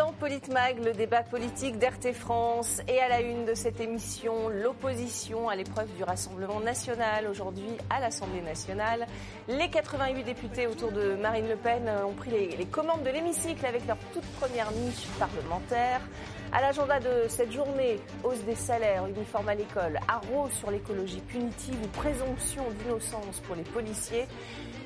dans Politmag, le débat politique d'RT France. Et à la une de cette émission, l'opposition à l'épreuve du Rassemblement national. Aujourd'hui, à l'Assemblée nationale, les 88 députés autour de Marine Le Pen ont pris les, commandes de l'hémicycle avec leur toute première niche parlementaire. À l'agenda de cette journée, hausse des salaires, uniforme à l'école, arrose sur l'écologie punitive ou présomption d'innocence pour les policiers.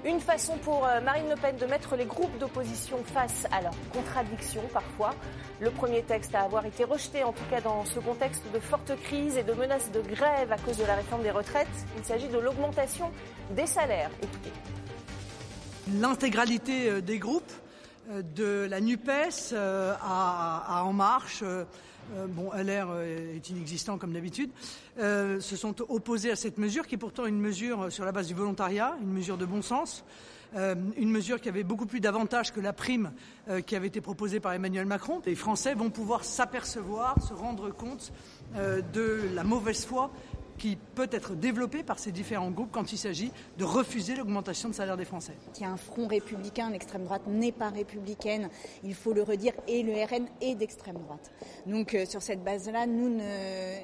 Une façon pour euh, Marine Le Pen de mettre les groupes d'opposition face à leurs contradictions parfois. Le premier texte à avoir été rejeté, en tout cas dans ce contexte de forte crise et de menaces de grève à cause de la réforme des retraites. Il s'agit de l'augmentation des salaires. Écoutez. L'intégralité euh, des groupes euh, de la NUPES à, En Marche, bon, LR est inexistant comme d'habitude, se sont opposés à cette mesure, qui est pourtant une mesure sur la base du volontariat, une mesure de bon sens, une mesure qui avait beaucoup plus d'avantages que la prime qui avait été proposée par Emmanuel Macron. Les Français vont pouvoir s'apercevoir, se rendre compte de la mauvaise foi qui peut être développée par ces différents groupes quand il s'agit de refuser l'augmentation de salaire des Français. Il y a un front républicain, l'extrême droite n'est pas républicaine, il faut le redire, et le RN est d'extrême droite. Donc euh, sur cette base-là, nous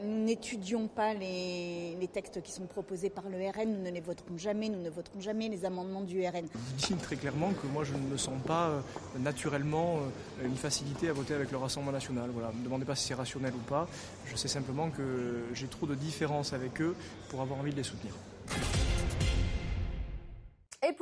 n'étudions pas les, les, textes qui sont proposés par le RN, nous ne les voterons jamais, nous ne voterons jamais les amendements du RN. Je dis très clairement que moi je ne me sens pas euh, naturellement euh, une facilité à voter avec le Rassemblement national. Voilà, ne me demandez pas si c'est rationnel ou pas, je sais simplement que j'ai trop de différences avec eux pour avoir envie de les soutenir.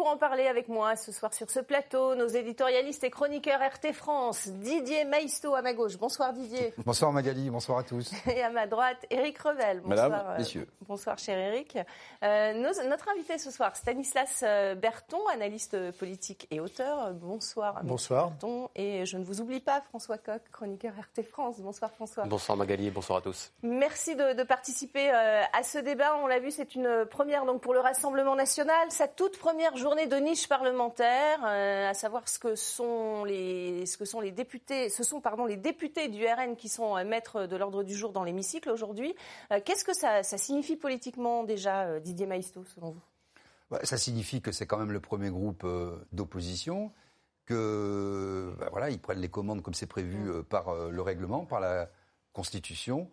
En parler avec moi ce soir sur ce plateau, nos éditorialistes et chroniqueurs RT France, Didier Maisto à ma gauche. Bonsoir Didier. Bonsoir Magali, bonsoir à tous. Et à ma droite, Eric Revel. Bonsoir, Madame, messieurs. bonsoir cher Eric. Euh, nos, notre invité ce soir, Stanislas euh, Berton, analyste politique et auteur. Bonsoir. Bonsoir. Berton. Et je ne vous oublie pas, François Coq, chroniqueur RT France. Bonsoir François. Bonsoir Magali, bonsoir à tous. Merci de, de participer euh, à ce débat. On l'a vu, c'est une première donc pour le Rassemblement national, sa toute première journée de niche parlementaire, euh, à savoir ce que sont les, ce que sont les députés, ce sont pardon les députés du RN qui sont euh, maîtres de l'ordre du jour dans l'hémicycle aujourd'hui. Euh, Qu'est-ce que ça, ça, signifie politiquement déjà, Didier Maisto, selon vous? Bah, Ça signifie que c'est quand même le premier groupe d'opposition, que bah, voilà, ils prennent les commandes comme c'est prévu euh, par le règlement, par la Constitution.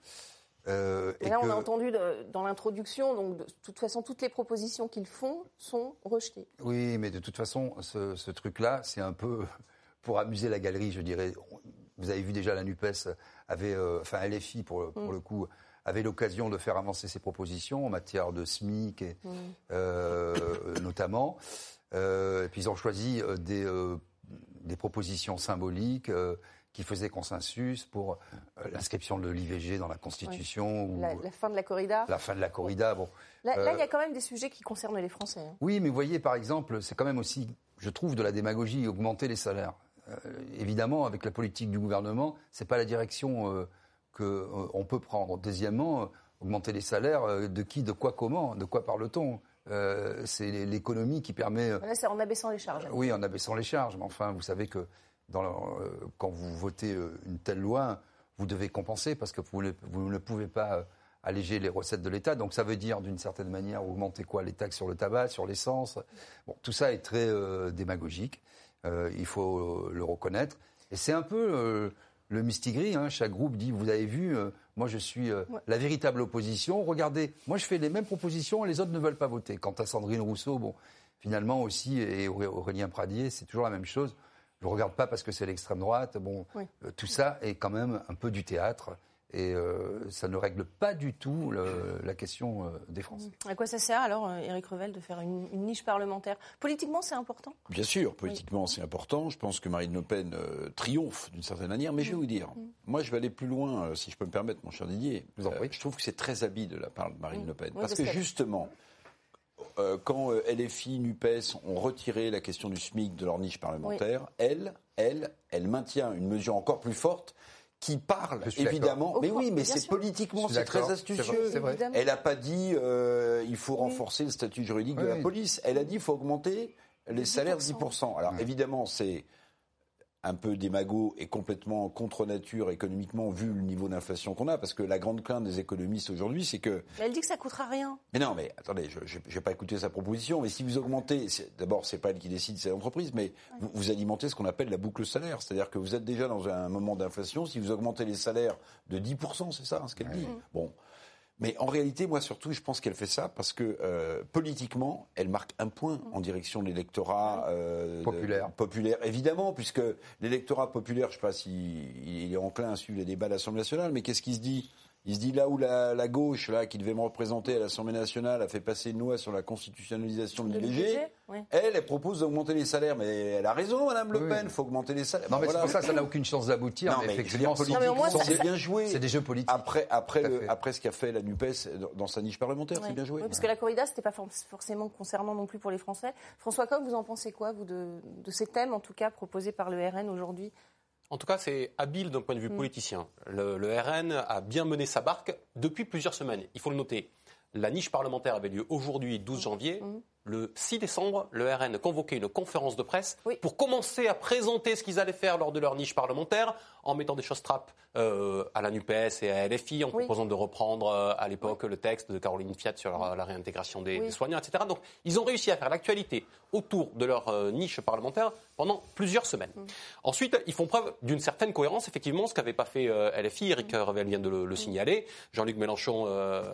Euh, et là, que... on a entendu de, dans l'introduction, donc de toute façon, toutes les propositions qu'ils font sont rejetées. Oui, mais de toute façon, ce, ce truc-là, c'est un peu pour amuser la galerie, je dirais. Vous avez vu déjà la Nupes avait, euh, enfin LFI pour, pour mm. le coup, avait l'occasion de faire avancer ses propositions en matière de SMIC, et, mm. euh, notamment. Euh, et puis ils ont choisi des, des propositions symboliques qui faisait consensus pour euh, l'inscription de l'IVG dans la Constitution. Oui. Ou la, la, fin de la corrida. La fin de la corrida, bon. Là, là, il y a quand même des sujets qui concernent les Français. Hein. Oui, mais vous voyez, par exemple, c'est quand même aussi, je trouve, de la démagogie, augmenter les salaires. Euh, évidemment, avec la politique du gouvernement, c'est pas la direction euh, qu'on peut prendre. Deuxièmement, augmenter les salaires, de qui, de quoi, comment, de quoi parle-t-on? Euh, c'est l'économie qui permet. Là, c'est en abaissant les charges. Oui, en abaissant les charges. Mais enfin, vous savez que dans le, euh, quand vous votez euh, une telle loi, vous devez compenser parce que vous ne, vous ne pouvez pas euh, alléger les recettes de l'État. Donc ça veut dire d'une certaine manière augmenter quoi? Les taxes sur le tabac, sur l'essence? Bon, tout ça est très euh, démagogique. Euh, il faut le reconnaître. Et c'est un peu euh, le mistigris. Hein. Chaque groupe dit, vous avez vu, moi je suis ouais. la véritable opposition. Regardez, moi je fais les mêmes propositions et les autres ne veulent pas voter. Quant à Sandrine Rousseau, bon, finalement aussi, et Aurélien Pradier, c'est toujours la même chose. Je ne regarde pas parce que c'est l'extrême droite. Bon, oui. euh, tout ça est quand même un peu du théâtre. Et euh, ça ne règle pas du tout le, la question euh, des Français. À quoi ça sert alors, Éric Revel, de faire une, une niche parlementaire? Politiquement, c'est important? Bien sûr, politiquement, oui. c'est important. Je pense que Marine Le Pen euh, triomphe d'une certaine manière. Mais je vais vous dire, mmh. moi, je vais aller plus loin, si je peux me permettre, mon cher Didier. je trouve que c'est très habile de la part de Marine mmh. Le Pen. Oui, parce que justement, euh, quand euh, LFI, NUPES ont retiré la question du SMIC de leur niche parlementaire, oui. elle, elle, elle maintient une mesure encore plus forte qui parle évidemment. Mais oui, mais c'est politiquement c'est très astucieux. Vrai, Elle n'a pas dit euh, il faut oui. renforcer le statut juridique oui, de la police. Elle a dit il faut augmenter les 10%. salaires 10%. Alors évidemment c'est un peu démago et complètement contre nature économiquement vu le niveau d'inflation qu'on a, parce que la grande crainte des économistes aujourd'hui, c'est que. Mais elle dit que ça coûtera rien. Mais non, mais attendez, je n'ai pas écouté sa proposition, mais si vous augmentez, d'abord, c'est pas elle qui décide, c'est l'entreprise, mais vous, alimentez ce qu'on appelle la boucle salaire, c'est-à-dire que vous êtes déjà dans un moment d'inflation. Si vous augmentez les salaires de 10%, c'est ça, hein, ce qu'elle dit. Bon. Mais en réalité, moi surtout, je pense qu'elle fait ça parce que euh, politiquement, elle marque un point en direction de l'électorat euh, populaire. populaire, évidemment, puisque l'électorat populaire, je ne sais pas s'il est enclin à suivre les débats de l'Assemblée nationale, mais qu'est-ce qu'il se dit? Il se dit là où la, gauche, là, qui devait me représenter à l'Assemblée nationale, a fait passer une loi sur la constitutionnalisation de l'IVG, elle, elle propose d'augmenter les salaires. Mais elle a raison, Madame Le Pen, il faut augmenter les salaires. Non, mais c'est pour ça n'a aucune chance d'aboutir. Non, mais, effectivement, c'est bien joué. C'est des jeux politiques. Après, après, le, après ce qu'a fait la NUPES dans sa niche parlementaire, c'est bien joué. parce que la corrida, c'était pas forcément concernant non plus pour les Français. François Coq, vous en pensez quoi, vous, de, de ces thèmes, en tout cas, proposés par le RN aujourd'hui en tout cas, c'est habile d'un point de vue mm. politicien. Le, le, RN a bien mené sa barque depuis plusieurs semaines. Il faut le noter. La niche parlementaire avait lieu aujourd'hui, 12 janvier. Le 6 décembre, le RN a convoqué une conférence de presse pour commencer à présenter ce qu'ils allaient faire lors de leur niche parlementaire, en mettant des choses trappes euh, à la NUPES et à LFI, en proposant de reprendre euh, à l'époque le texte de Caroline Fiat sur la, réintégration des, soignants, etc. Donc ils ont réussi à faire l'actualité autour de leur euh, niche parlementaire pendant plusieurs semaines. Mm. Ensuite, ils font preuve d'une certaine cohérence, effectivement, ce qu'avait pas fait LFI, Eric mm. Revel vient de le, mm. signaler. Jean-Luc Mélenchon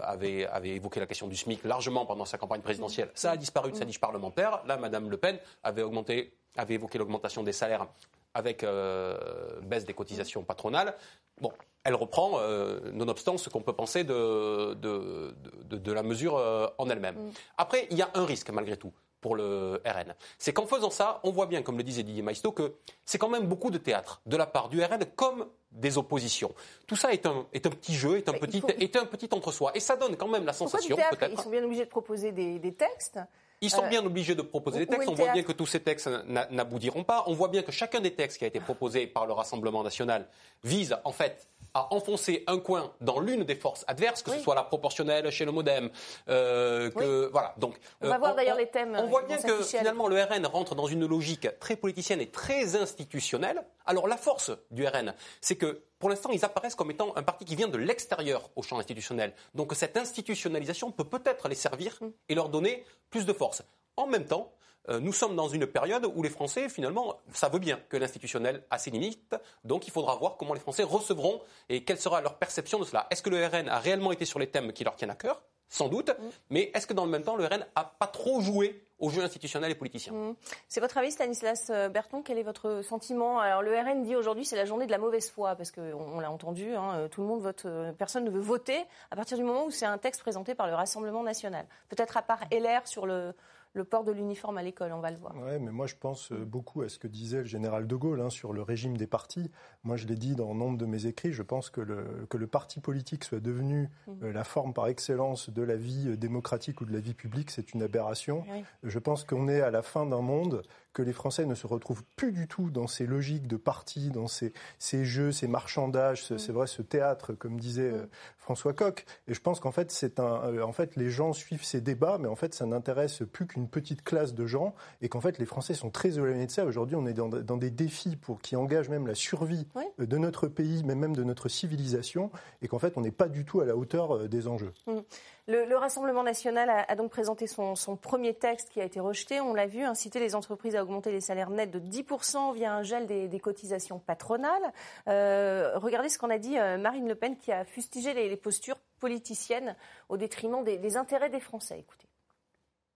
avait, avait évoqué la question du SMIC largement pendant sa campagne présidentielle. Ça a disparu de sa niche parlementaire. Là, Mme Le Pen avait, augmenté, avait évoqué l'augmentation des salaires avec euh, baisse des cotisations patronales. Bon, elle reprend, euh, nonobstant ce qu'on peut penser de, de, de, la mesure euh, en elle-même. Mm. Après, il y a un risque malgré tout pour le RN. C'est qu'en faisant ça, on voit bien, comme le disait Didier Maisto, que c'est quand même beaucoup de théâtre de la part du RN comme des oppositions. Tout ça est un, est un petit jeu, est un, petit, est un petit entre-soi. Et ça donne quand même la sensation, peut-être... Ils sont bien obligés de proposer des, des textes ils sont euh, bien obligés de proposer des textes. On voit bien que tous ces textes n'aboutiront pas. On voit bien que chacun des textes qui a été proposé par le Rassemblement national vise en fait à enfoncer un coin dans l'une des forces adverses, que ce soit la proportionnelle chez le MoDem. Euh, que, voilà. Donc, on va euh, voir d'ailleurs les thèmes. On voit bien que finalement le RN rentre dans une logique très politicienne et très institutionnelle. Alors la force du RN, c'est que pour l'instant, ils apparaissent comme étant un parti qui vient de l'extérieur au champ institutionnel. Donc cette institutionnalisation peut peut-être les servir mm. et leur donner plus de force. En même temps, euh, nous sommes dans une période où les Français, finalement, savent bien que l'institutionnel a ses limites. Donc il faudra voir comment les Français recevront et quelle sera leur perception de cela. Est-ce que le RN a réellement été sur les thèmes qui leur tiennent à cœur? Sans doute, mm. mais est-ce que dans le même temps, le RN n'a pas trop joué au jeu institutionnel et politicien mm. C'est votre avis, Stanislas euh, Berton? Quel est votre sentiment? Alors, le RN dit aujourd'hui c'est la journée de la mauvaise foi, parce qu'on l'a entendu, hein, euh, tout le monde vote, personne ne veut voter à partir du moment où c'est un texte présenté par le Rassemblement national. Peut-être à part LR sur le, le port de l'uniforme à l'école, on va le voir. Oui, mais moi je pense euh, beaucoup à ce que disait le général de Gaulle hein, sur le régime des partis. Moi je l'ai dit dans nombre de mes écrits, je pense que le, que le parti politique soit devenu mmh. euh, la forme par excellence de la vie euh, démocratique ou de la vie publique, c'est une aberration. Je pense qu'on est à la fin d'un monde que les Français ne se retrouvent plus du tout dans ces logiques de parti, dans ces, ces jeux, ces marchandages, c'est mm. vrai, ce théâtre, comme disait mm. euh, François Coq. Et je pense qu'en fait, c'est un, euh, en fait, les gens suivent ces débats, mais en fait, ça n'intéresse plus qu'une petite classe de gens, et qu'en fait, les Français sont très éloignés de ça. Aujourd'hui, on est dans, dans, des défis pour qui engagent même la survie euh, de notre pays, mais même de notre civilisation, et qu'en fait, on n'est pas du tout à la hauteur des enjeux. Mm. Le, Rassemblement national a, donc présenté son, premier texte qui a été rejeté. On l'a vu, inciter les entreprises à augmenter les salaires nets de 10% via un gel des, cotisations patronales. Euh, regardez ce qu'on a dit euh, Marine Le Pen qui a fustigé les, postures politiciennes au détriment des, intérêts des Français. Écoutez.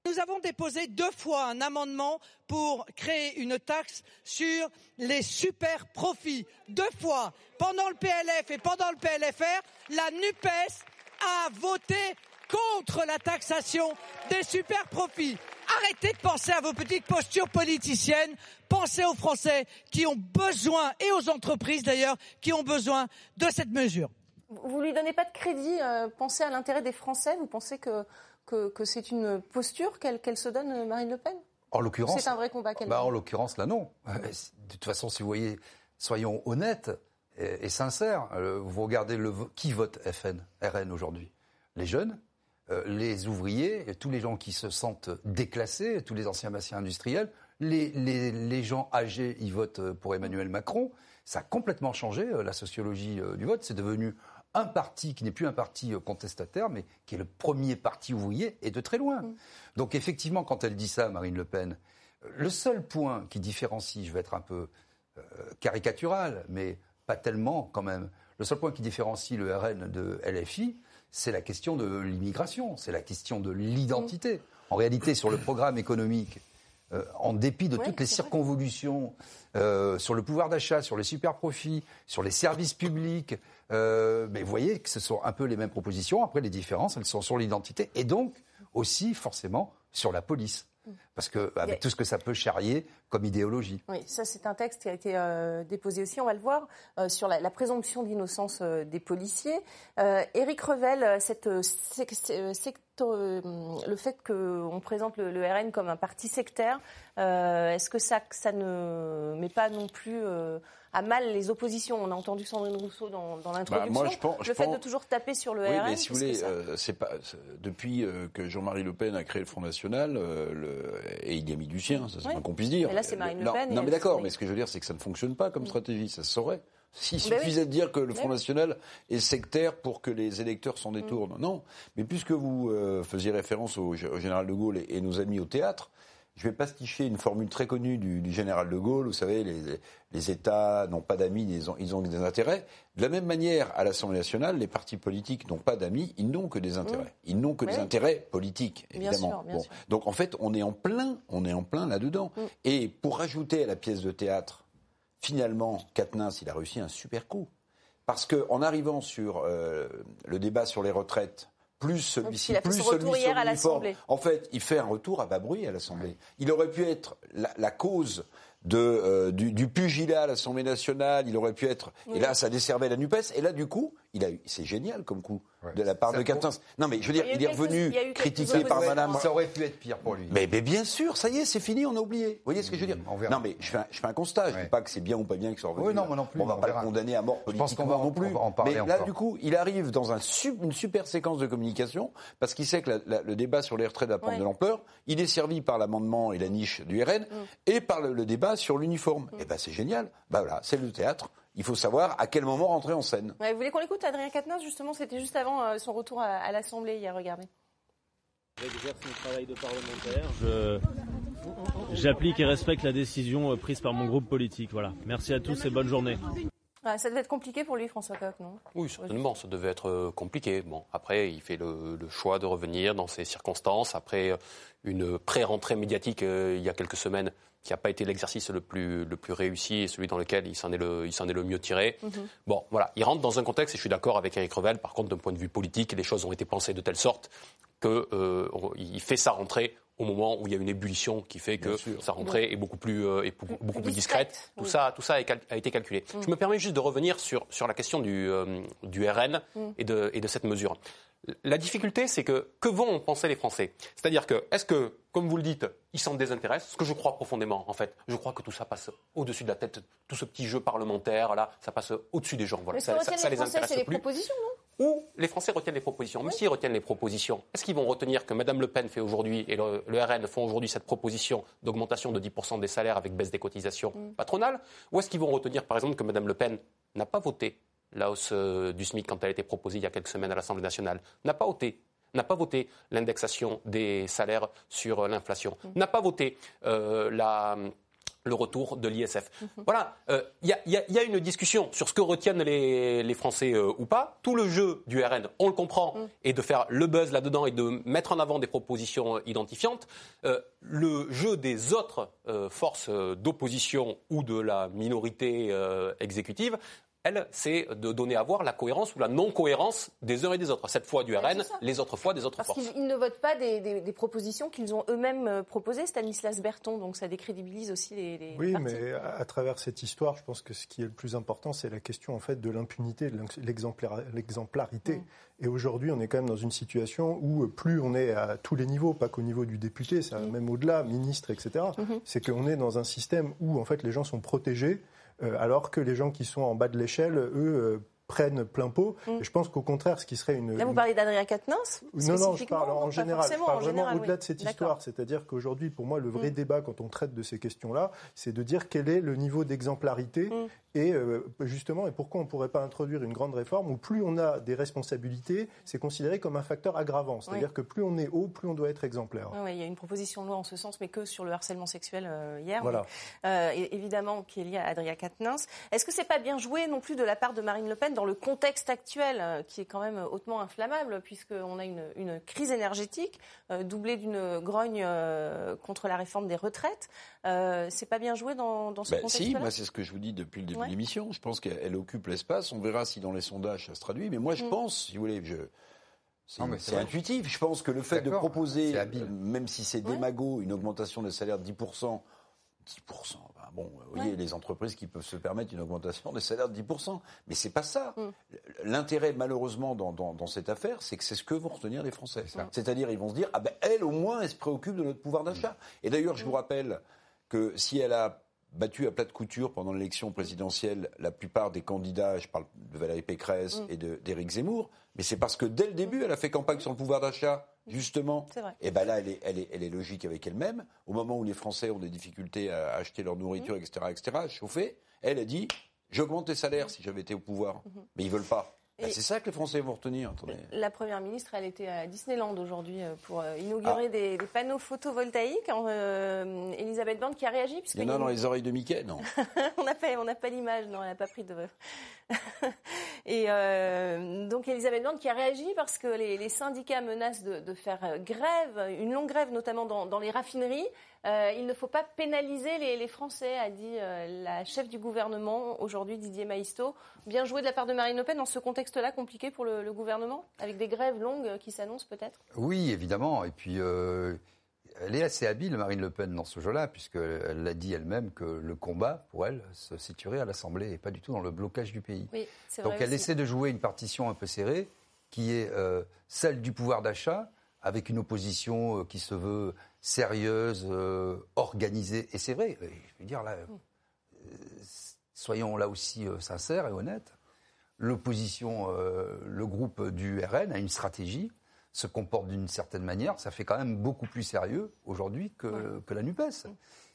Nous avons déposé deux fois un amendement pour créer une taxe sur les super profits. Deux fois, pendant le PLF et pendant le PLFR, la NUPES a voté contre la taxation des super profits. Arrêtez de penser à vos petites postures politiciennes. Pensez aux Français qui ont besoin, et aux entreprises d'ailleurs, qui ont besoin de cette mesure. Vous lui donnez pas de crédit. Euh, pensez à l'intérêt des Français? Vous pensez que, que, c'est une posture qu'elle se donne, euh, Marine Le Pen? En l'occurrence. C'est un vrai combat qu'elle bah, En l'occurrence, là, non. De toute façon, si vous voyez, soyons honnêtes et, sincères. Euh, vous regardez le, qui vote FN, RN aujourd'hui? Les jeunes euh, les ouvriers, tous les gens qui se sentent déclassés, tous les anciens bassins industriels, les, les, les gens âgés, ils votent pour Emmanuel Macron. Ça a complètement changé la sociologie du vote. C'est devenu un parti qui n'est plus un parti euh, contestataire, mais qui est le premier parti ouvrier, et de très loin. Mm. Donc effectivement, quand elle dit ça, Marine Le Pen, euh, le seul point qui différencie, je vais être un peu euh, caricatural, mais pas tellement quand même, le seul point qui différencie le RN de LFI, c'est la question de l'immigration, c'est la question de l'identité. En réalité, sur le programme économique, en dépit de toutes les circonvolutions sur le pouvoir d'achat, sur les super profits, sur les services publics, euh, mais vous voyez que ce sont un peu les mêmes propositions. Après, les différences, elles sont sur l'identité et donc aussi forcément sur la police. Parce que avec tout ce que ça peut charrier comme idéologie. Oui, ça c'est un texte qui a été euh, déposé aussi, on va le voir, euh, sur la, présomption d'innocence des policiers. Éric Revel, cette, le fait qu'on présente le, RN comme un parti sectaire, est-ce que ça, ça ne met pas non plus à mal les oppositions. On a entendu Sandrine Rousseau dans, dans l'introduction. Bah, le fait de toujours taper sur le oui, RN. Mais si vous voulez, euh, c'est pas depuis euh, que Jean-Marie Le Pen a créé le Front National, euh, le, et il y a mis du sien, ça c'est pas qu'on puisse dire. Mais là, c'est Marine Le Pen. Non, mais d'accord, mais ce que je veux dire, c'est que ça ne fonctionne pas comme mm. stratégie, ça se saurait. S'il suffisait de dire que le Front National est sectaire pour que les électeurs s'en détournent. Mm. Non. Mais puisque vous faisiez référence au, général de Gaulle et, nos amis au théâtre, je vais pasticher une formule très connue du, général de Gaulle. Vous savez, les, États n'ont pas d'amis, ils ont, ils ont des intérêts. De la même manière, à l'Assemblée nationale, les partis politiques n'ont pas d'amis, ils n'ont que des intérêts. Mmh. Ils n'ont que des intérêts politiques, évidemment. Donc en fait, on est en plein, on est en plein là-dedans. Mmh. Et pour rajouter à la pièce de théâtre, finalement, Katniss, il a réussi un super coup. Parce qu'en arrivant sur euh, le débat sur les retraites, plus celui-ci, plus celui sur l'uniforme. En fait, il fait un retour à bas bruit à l'Assemblée. Il aurait pu être la cause de, euh, du, pugilat à l'Assemblée nationale, il aurait pu être. Et là, ça desservait la NUPES. Et là, du coup, il a eu. C'est génial comme coup de la part de Quatennens. Non, mais je veux dire, il, est revenu critiqué par Madame. Ça aurait pu être pire pour lui. Mais, bien sûr, ça y est, c'est fini, on a oublié. Vous voyez ce que je veux dire mmh, Non, mais je fais un, je fais un constat. Je ne dis pas que c'est bien ou pas bien qu'il soit revenu. Oui, non, moi non plus. On ne va pas le condamner à mort politiquement non plus. mais là, du coup, il arrive dans un, une super séquence de communication parce qu'il sait que le débat sur les retraites va prendre de l'ampleur. Il est servi par l'amendement et la niche du RN mmh. et par le débat sur l'uniforme. Et eh ben c'est génial. Bah voilà, c'est le théâtre. Il faut savoir à quel moment rentrer en scène. vous voulez qu'on l'écoute, Adrien Quatennens Justement, c'était juste avant euh, son retour à, l'Assemblée hier. Regardez. J'exerce mon travail de parlementaire. J'applique et respecte la décision euh, prise par mon groupe politique. Voilà. Merci à tous et bonne journée. ça devait être compliqué pour lui, François Coq, non? Oui, certainement, ça devait être euh, compliqué. Bon, après, il fait le, le choix de revenir dans ces circonstances. Après une pré-rentrée médiatique il y a quelques semaines qui n'a pas été l'exercice le plus, le plus réussi et celui dans lequel il s'en est, le, il s'en est le mieux tiré. Mhm. Bon, voilà, il rentre dans un contexte, et je suis d'accord avec Eric Revel, par contre, d'un point de vue politique, les choses ont été pensées de telle sorte qu'il euh, fait sa rentrée au moment où il y a une ébullition qui fait que sa rentrée est beaucoup plus, euh, est beaucoup, plus, discrète. Tout ça, tout ça a, été calculé. Mhm. Je me permets juste de revenir sur, sur la question du, euh, du RN mhm. et, de, et de cette mesure. La difficulté, c'est que que vont penser les Français? C'est-à-dire que, est-ce que, comme vous le dites, ils s'en désintéressent? Ce que je crois profondément, en fait. Je crois que tout ça passe au-dessus de la tête, tout ce petit jeu parlementaire, là, ça passe au-dessus des gens. Voilà. ça, ça, les, Français, c'est les propositions, non? Ou les Français retiennent les propositions. Mais s'ils retiennent les propositions, est-ce qu'ils vont retenir que Mme Le Pen fait aujourd'hui et le, RN font aujourd'hui cette proposition d'augmentation de 10% des salaires avec baisse des cotisations mm. patronales? Ou est-ce qu'ils vont retenir, par exemple, que Mme Le Pen n'a pas voté la hausse euh, du SMIC quand elle a été proposée il y a quelques semaines à l'Assemblée nationale, n'a pas voté n'a pas voté l'indexation des salaires sur euh, l'inflation, mmh. n'a pas voté euh, le retour de l'ISF. Mmh. Voilà, il y, a une discussion sur ce que retiennent les, Français ou pas. Tout le jeu du RN, on le comprend, mmh. est de faire le buzz là-dedans et de mettre en avant des propositions identifiantes. le jeu des autres forces d'opposition ou de la minorité exécutive elle, c'est de donner à voir la cohérence ou la non-cohérence des uns et des autres. Cette fois du RN, les autres fois des autres Parce forces. Qu'ils ne votent pas des, propositions qu'ils ont eux-mêmes euh, proposées, Stanislas Berton, donc ça décrédibilise aussi les, les Oui, mais à, travers cette histoire, je pense que ce qui est le plus important, c'est la question en fait de l'impunité, de l'exemplarité. Mm. Et aujourd'hui, on est quand même dans une situation où euh, plus on est à tous les niveaux, pas qu'au niveau du député, ça, mm. même au-delà, ministre, etc., mm-hmm. c'est qu'on est dans un système où en fait les gens sont protégés alors que les gens qui sont en bas de l'échelle, eux, euh, prennent plein pot. Mm. Je pense qu'au contraire, ce qui serait une... Là, vous parlez d'Adrien Quatennens Non, non, je parle en général. Je parle en vraiment au-delà oui. de cette histoire. C'est-à-dire qu'aujourd'hui, pour moi, le vrai Mm. débat quand on traite de ces questions-là, c'est de dire quel est le niveau d'exemplarité Mm. Et euh, justement, et pourquoi on ne pourrait pas introduire une grande réforme où plus on a des responsabilités, c'est considéré comme un facteur aggravant. C'est-à-dire Oui. que plus on est haut, plus on doit être exemplaire. Il y a une proposition de loi en ce sens, mais que sur le harcèlement sexuel euh, hier. Voilà. euh, évidemment, qui est lié à Adrien Quatennens. Est-ce que c'est pas bien joué non plus de la part de Marine Le Pen dans le contexte actuel, qui est quand même hautement inflammable, puisqu'on a une, une crise énergétique doublée d'une grogne euh, contre la réforme des retraites euh, C'est pas bien joué dans, dans ce Ben, contexte-là si, moi c'est ce que je vous dis depuis le début Ouais. de l'émission. Je pense qu'elle elle occupe l'espace. On verra si dans les sondages ça se traduit. Mais moi je Mm. pense, si vous voulez, je, c'est intuitif. Je pense que le fait de proposer, euh, même si c'est Ouais. démago, une augmentation des salaires de 10%, 10%, ben bon, vous voyez, Ouais. les entreprises qui peuvent se permettre une augmentation des salaires de 10%. Mais c'est pas ça. Mm. L'intérêt, malheureusement, dans, dans- dans cette affaire, c'est que c'est ce que vont retenir les Français. C'est ça. C'est-à-dire, ils vont se dire, ah ben, elle, au moins, elle se préoccupe de notre pouvoir d'achat. Et d'ailleurs, je vous rappelle que si elle a battu à plate couture pendant l'élection présidentielle la plupart des candidats, je parle de Valérie Pécresse Mm. et de- d'Éric Zemmour, mais c'est parce que dès le début, elle a fait campagne sur le pouvoir d'achat, justement. C'est vrai. Et ben là, elle est, elle, est, elle est logique avec elle-même. Au moment où les Français ont des difficultés à acheter leur nourriture, etc., etc., à chauffer, elle a dit j'augmente les salaires si j'avais été au pouvoir. Mais ils veulent pas. Et- c'est ça que les Français vont retenir. Attendez. La Première ministre, elle était à Disneyland aujourd'hui euh, pour euh, inaugurer Ah. des, des panneaux photovoltaïques. Euh, Elisabeth Borne qui a réagi. puisque Il y en a dans les oreilles de Mickey Non. on n'a pas, on n'a pas l'image, non, elle n'a pas pris de. Et euh, donc Elisabeth Borne qui a réagi parce que les, les syndicats menacent de, de faire grève, une longue grève notamment dans, dans les raffineries. Euh, il ne faut pas pénaliser les, les Français, a dit euh, la chef du gouvernement aujourd'hui, Didier Maïsto. Bien joué de la part de Marine Le Pen dans ce contexte-là compliqué pour le, le gouvernement, avec des grèves longues qui s'annoncent peut-être? Oui, évidemment. Et puis, euh, elle est assez habile, Marine Le Pen, dans ce jeu-là, puisqu'elle l'a dit elle-même que le combat, pour elle, se situerait à l'Assemblée et pas du tout dans le blocage du pays. Oui, Donc elle aussi. essaie de jouer une partition un peu serrée, qui est euh, celle du pouvoir d'achat, avec une opposition euh, qui se veut sérieuse, euh, organisée. Et c'est vrai, euh, je veux dire là, euh, soyons là aussi euh, sincères et honnêtes. L'opposition, le groupe du RN a une stratégie, se comporte d'une certaine manière. Ça fait quand même beaucoup plus sérieux aujourd'hui que, que la Nupes. C'est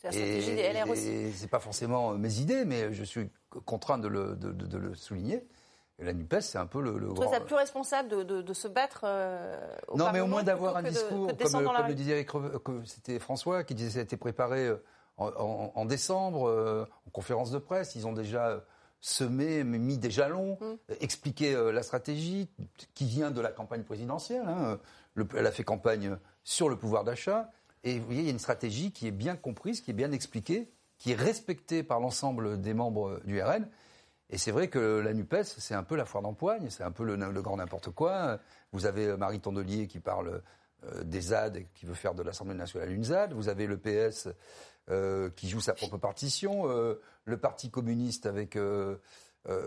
la stratégie des LR aussi. Et c'est pas forcément mes idées, mais je suis contraint de le, de- de- de le souligner. La Nupes, c'est un peu le, le trouvez grand. ça plus responsable de, de- de se battre euh, au Non, mais au moins d'avoir un discours, de comme, le disait c'était François qui disait que ça a été préparé euh, en, en- en décembre, euh, en conférence de presse. Ils ont déjà semé, mis des jalons, Mm. euh, expliqué la stratégie qui vient de la campagne présidentielle. hein. Le- elle a fait campagne sur le pouvoir d'achat. Et vous voyez, il y a une stratégie qui est bien comprise, qui est bien expliquée, qui est respectée par l'ensemble des membres du RN. Et c'est vrai que la NUPES, c'est un peu la foire d'empoigne, c'est un peu le, grand n'importe quoi. Vous avez euh, Marie Tondelier qui parle euh, des ZAD et qui veut faire de l'Assemblée nationale une ZAD. Vous avez le PS euh, qui joue sa propre partition. le Parti communiste avec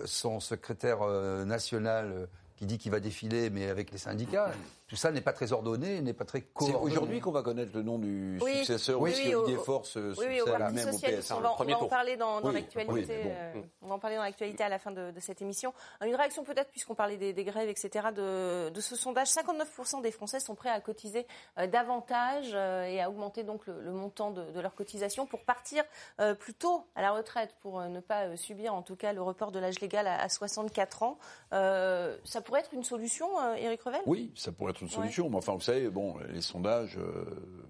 son secrétaire national qui dit qu'il va défiler, mais avec les syndicats. Tout ça n'est pas très ordonné, n'est pas très C'est coordonné. aujourd'hui qu'on va connaître le nom du Oui. successeur Oui, ou si oui, Olivier au- Faure se Oui, oui, au succède. On va, on premier va en parler dans, dans Oui, l'actualité. oui, mais bon. euh, on va en parler dans l'actualité à la fin de, de cette émission. Une réaction peut-être, puisqu'on parlait des, des grèves, etc., de, de ce sondage. 59% des Français sont prêts à cotiser euh, davantage euh, et à augmenter donc le, le montant de, de leur cotisation pour partir euh, plus tôt à la retraite, pour euh, ne pas euh, subir en tout cas le report de l'âge légal à, à 64 ans. Euh, ça pourrait être une solution, euh, Éric Revel? Oui, ça pourrait être une solution. Mais enfin, vous savez, bon, les sondages, euh,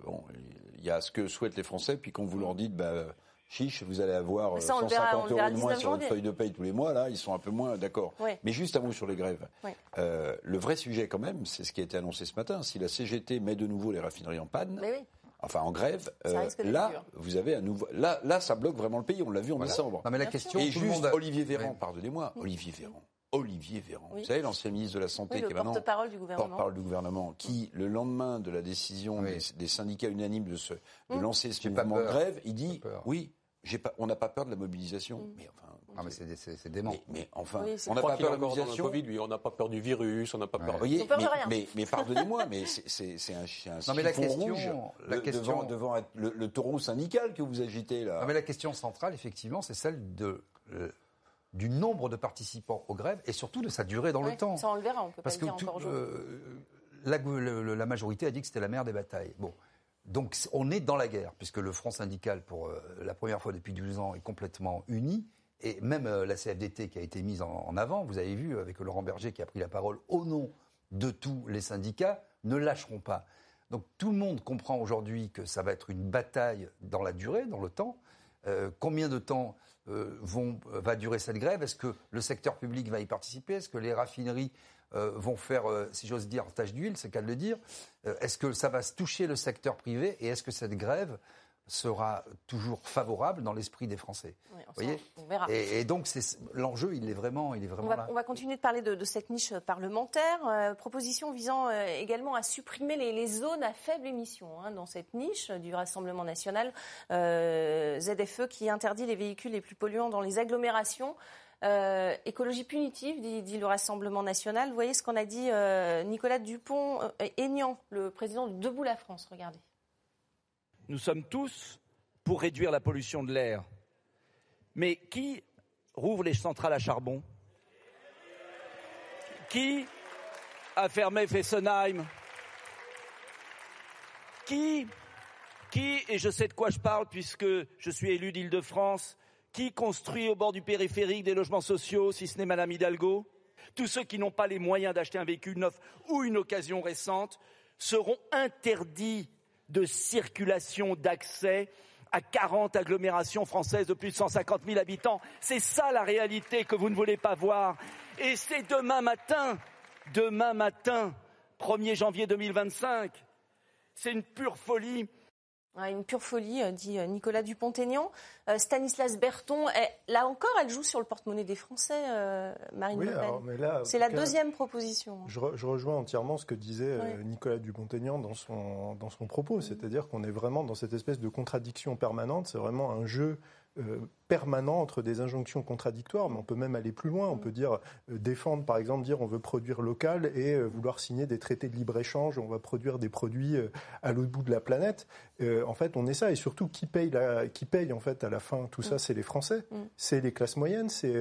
bon, il y a ce que souhaitent les Français, puis quand vous leur dites, bah, chiche, vous allez avoir Mais euh, ça, on le verra- 150 on le verra euros de moins 19 sur votre feuille de paye tous les mois, là, ils sont un peu moins d'accord. Ouais. Mais juste un mot sur les grèves. Ouais. Euh, le vrai sujet, quand même, c'est ce qui a été annoncé ce matin. Si la CGT met de nouveau les raffineries en panne, Mais oui. enfin en grève, euh, là, dur. vous avez un nouveau. Là, là, ça bloque vraiment le pays. On l'a vu en Voilà. décembre. Non, mais la question, Et juste monde Olivier Véran, Oui. pardonnez-moi, Olivier Véran. Olivier Véran, Oui. vous savez, l'ancien ministre de la Santé Oui, qui est maintenant porte-parole du gouvernement. porte-parole du gouvernement, qui, le lendemain de la décision Oui. des, des syndicats unanimes de, se, de Hum. lancer ce mouvement de grève, il dit oui, pas, on n'a pas peur de la mobilisation. Hum. Mais enfin, Non, mais c'est dément. mais, mais enfin, Oui, on n'a pas peur de la mobilisation. Covid, lui. On n'a pas peur du virus, on n'a pas peur Ouais. Voyez, peur de mais, rien. mais, mais pardonnez-moi, mais c'est- un, un Non, mais la question- rouge la de- question- devant, devant le, le taureau syndical que vous agitez là. Non, mais la question centrale, effectivement, c'est celle de euh, du nombre de participants aux grèves et surtout de sa durée dans le temps. Ça, on le verra, on peut Parce pas dire encore euh, la, la, majorité a dit que c'était la mère des batailles. Bon. Donc on est dans la guerre, puisque le Front syndical, pour euh, la première fois depuis 12 ans, est complètement uni. Et même euh, la CFDT qui a été mise en, avant, vous avez vu avec Laurent Berger qui a pris la parole au nom de tous les syndicats, ne lâcheront pas. Donc tout le monde comprend aujourd'hui que ça va être une bataille dans la durée, dans le temps. Combien de temps euh, euh, va durer cette grève? Est-ce que le secteur public va y participer? Est-ce que les raffineries euh, vont faire, si j'ose dire, tâche d'huile, c'est qu'à le dire? Est-ce que ça va toucher le secteur privé? Et est-ce que cette grève sera toujours favorable dans l'esprit des Français. on, voyez on verra. Et, donc l'enjeu, il est vraiment, il est vraiment on va, là. On va continuer de parler de, cette niche parlementaire. Euh, proposition visant euh, également à supprimer les, zones à faible émission hein, dans cette niche du Rassemblement national. Euh, ZFE qui interdit les véhicules les plus polluants dans les agglomérations. écologie punitive, dit, le Rassemblement national. Vous voyez ce qu'on a dit Nicolas Dupont-Aignan, le président de Debout la France. Regardez. Nous sommes tous pour réduire la pollution de l'air. Mais qui rouvre les centrales à charbon? Qui a fermé Fessenheim? Qui Qui, et je sais de quoi je parle puisque je suis élu d'Île-de-France, qui construit au bord du périphérique des logements sociaux, si ce n'est Madame Hidalgo? Tous ceux qui n'ont pas les moyens d'acheter un véhicule neuf ou une occasion récente seront interdits de circulation, d'accès à 40 agglomérations françaises de plus de 150 000 habitants. C'est ça la réalité que vous ne voulez pas voir. Et c'est demain matin, demain matin, 1er janvier 2025. C'est une pure folie une pure folie, euh, dit euh, Nicolas Dupont-Aignan. Euh, Stanislas Berton, là encore, elle joue sur le porte-monnaie des Français, Marine Le Pen. C'est la deuxième proposition. Je, rejoins entièrement ce que disait Nicolas Dupont-Aignan dans son, dans son propos, c'est-à-dire qu'on est vraiment dans cette espèce de contradiction permanente, c'est vraiment un jeu euh, permanent entre des injonctions contradictoires, mais on peut même aller plus loin. On peut dire euh, défendre, par exemple, dire on veut produire local et euh, vouloir signer des traités de libre échange. On va produire des produits à l'autre bout de la planète. en fait, on est ça. Et surtout, qui paye, la, qui paye en fait à la fin? Tout ça, mm. c'est les Français, mm. c'est les classes moyennes. C'est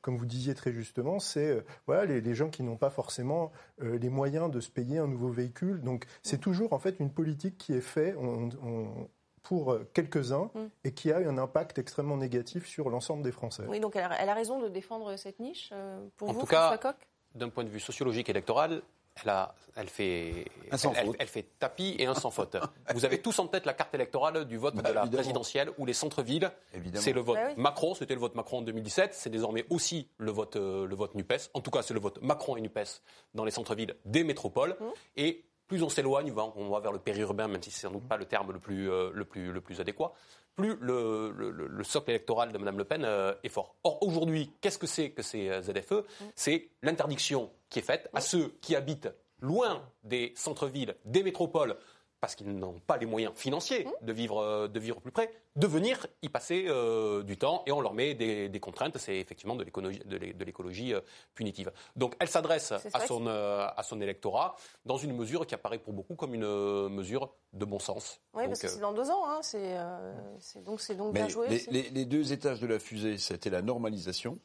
comme vous disiez très justement, c'est voilà les, gens qui n'ont pas forcément les moyens de se payer un nouveau véhicule. Donc, c'est mm. toujours en fait une politique qui est faite. On, on, pour euh, quelques-uns mm. et qui a un impact extrêmement négatif sur l'ensemble des Français. Oui, donc elle a, raison de défendre cette niche euh, pour en vous, tout cas, d'un point de vue sociologique électoral, elle, a, elle, fait, elle, fait tapis et un sans faute. Vous avez tous en tête la carte électorale du vote bah, de la présidentielle où les centres-villes, c'est le vote bah Macron, c'était le vote Macron en 2017, c'est désormais aussi le vote, euh, le vote NUPES. En tout cas, c'est le vote Macron et NUPES dans les centres-villes des métropoles. Mmh. Et plus on s'éloigne, on va vers le périurbain, même si c'est sans doute pas le terme le plus, euh, le plus, le plus adéquat, plus le, le, socle électoral de Mme Le Pen euh, est fort. Or, aujourd'hui, qu'est-ce que c'est que ces euh, ZFE C'est l'interdiction qui est faite à ceux qui habitent loin des centres-villes, des métropoles, parce qu'ils n'ont pas les moyens financiers mmh. de vivre, euh, de vivre plus près, de venir y passer euh, du temps et on leur met des, contraintes. C'est effectivement de l'écologie euh, punitive. Donc elle s'adresse à son, à son électorat dans une mesure qui apparaît pour beaucoup comme une mesure de bon sens. Oui, parce que c'est dans deux ans. Hein. C'est donc, donc bien joué. Les, les, deux étages de la fusée, c'était la normalisation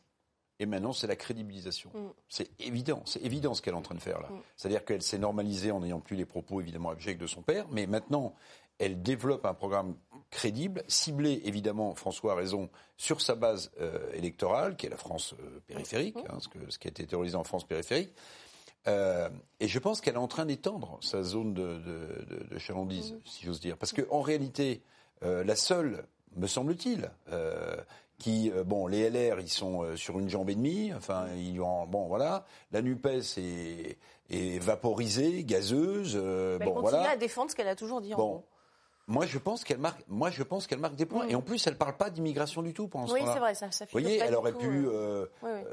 et maintenant, c'est la crédibilisation. Mm. C'est évident, c'est évident ce qu'elle est en train de faire là. Mm. C'est-à-dire qu'elle s'est normalisée en n'ayant plus les propos évidemment abjects de son père, mais maintenant, elle développe un programme crédible, ciblé évidemment, François a raison, sur sa base euh, électorale, qui est la France euh, périphérique, mm. hein, ce, que, ce, qui a été terrorisé en France périphérique. Euh, et je pense qu'elle est en train d'étendre sa zone de, de, de chalandise, si j'ose dire. Parce qu'en réalité, la seule, me semble-t-il, qui, euh, bon, les LR, ils sont euh, sur une jambe et demie, enfin, ils ont, bon, voilà, la NUPES est, est vaporisée, gazeuse, euh, bon, elle voilà. à défendre ce qu'elle a toujours dit. Bon. Moi, je pense qu'elle marque. Moi, je pense qu'elle marque des points. Mm. Et en plus, elle parle pas d'immigration du tout pendant ce Oui, c'est vrai, ça. ça Vous voyez, elle aurait pu,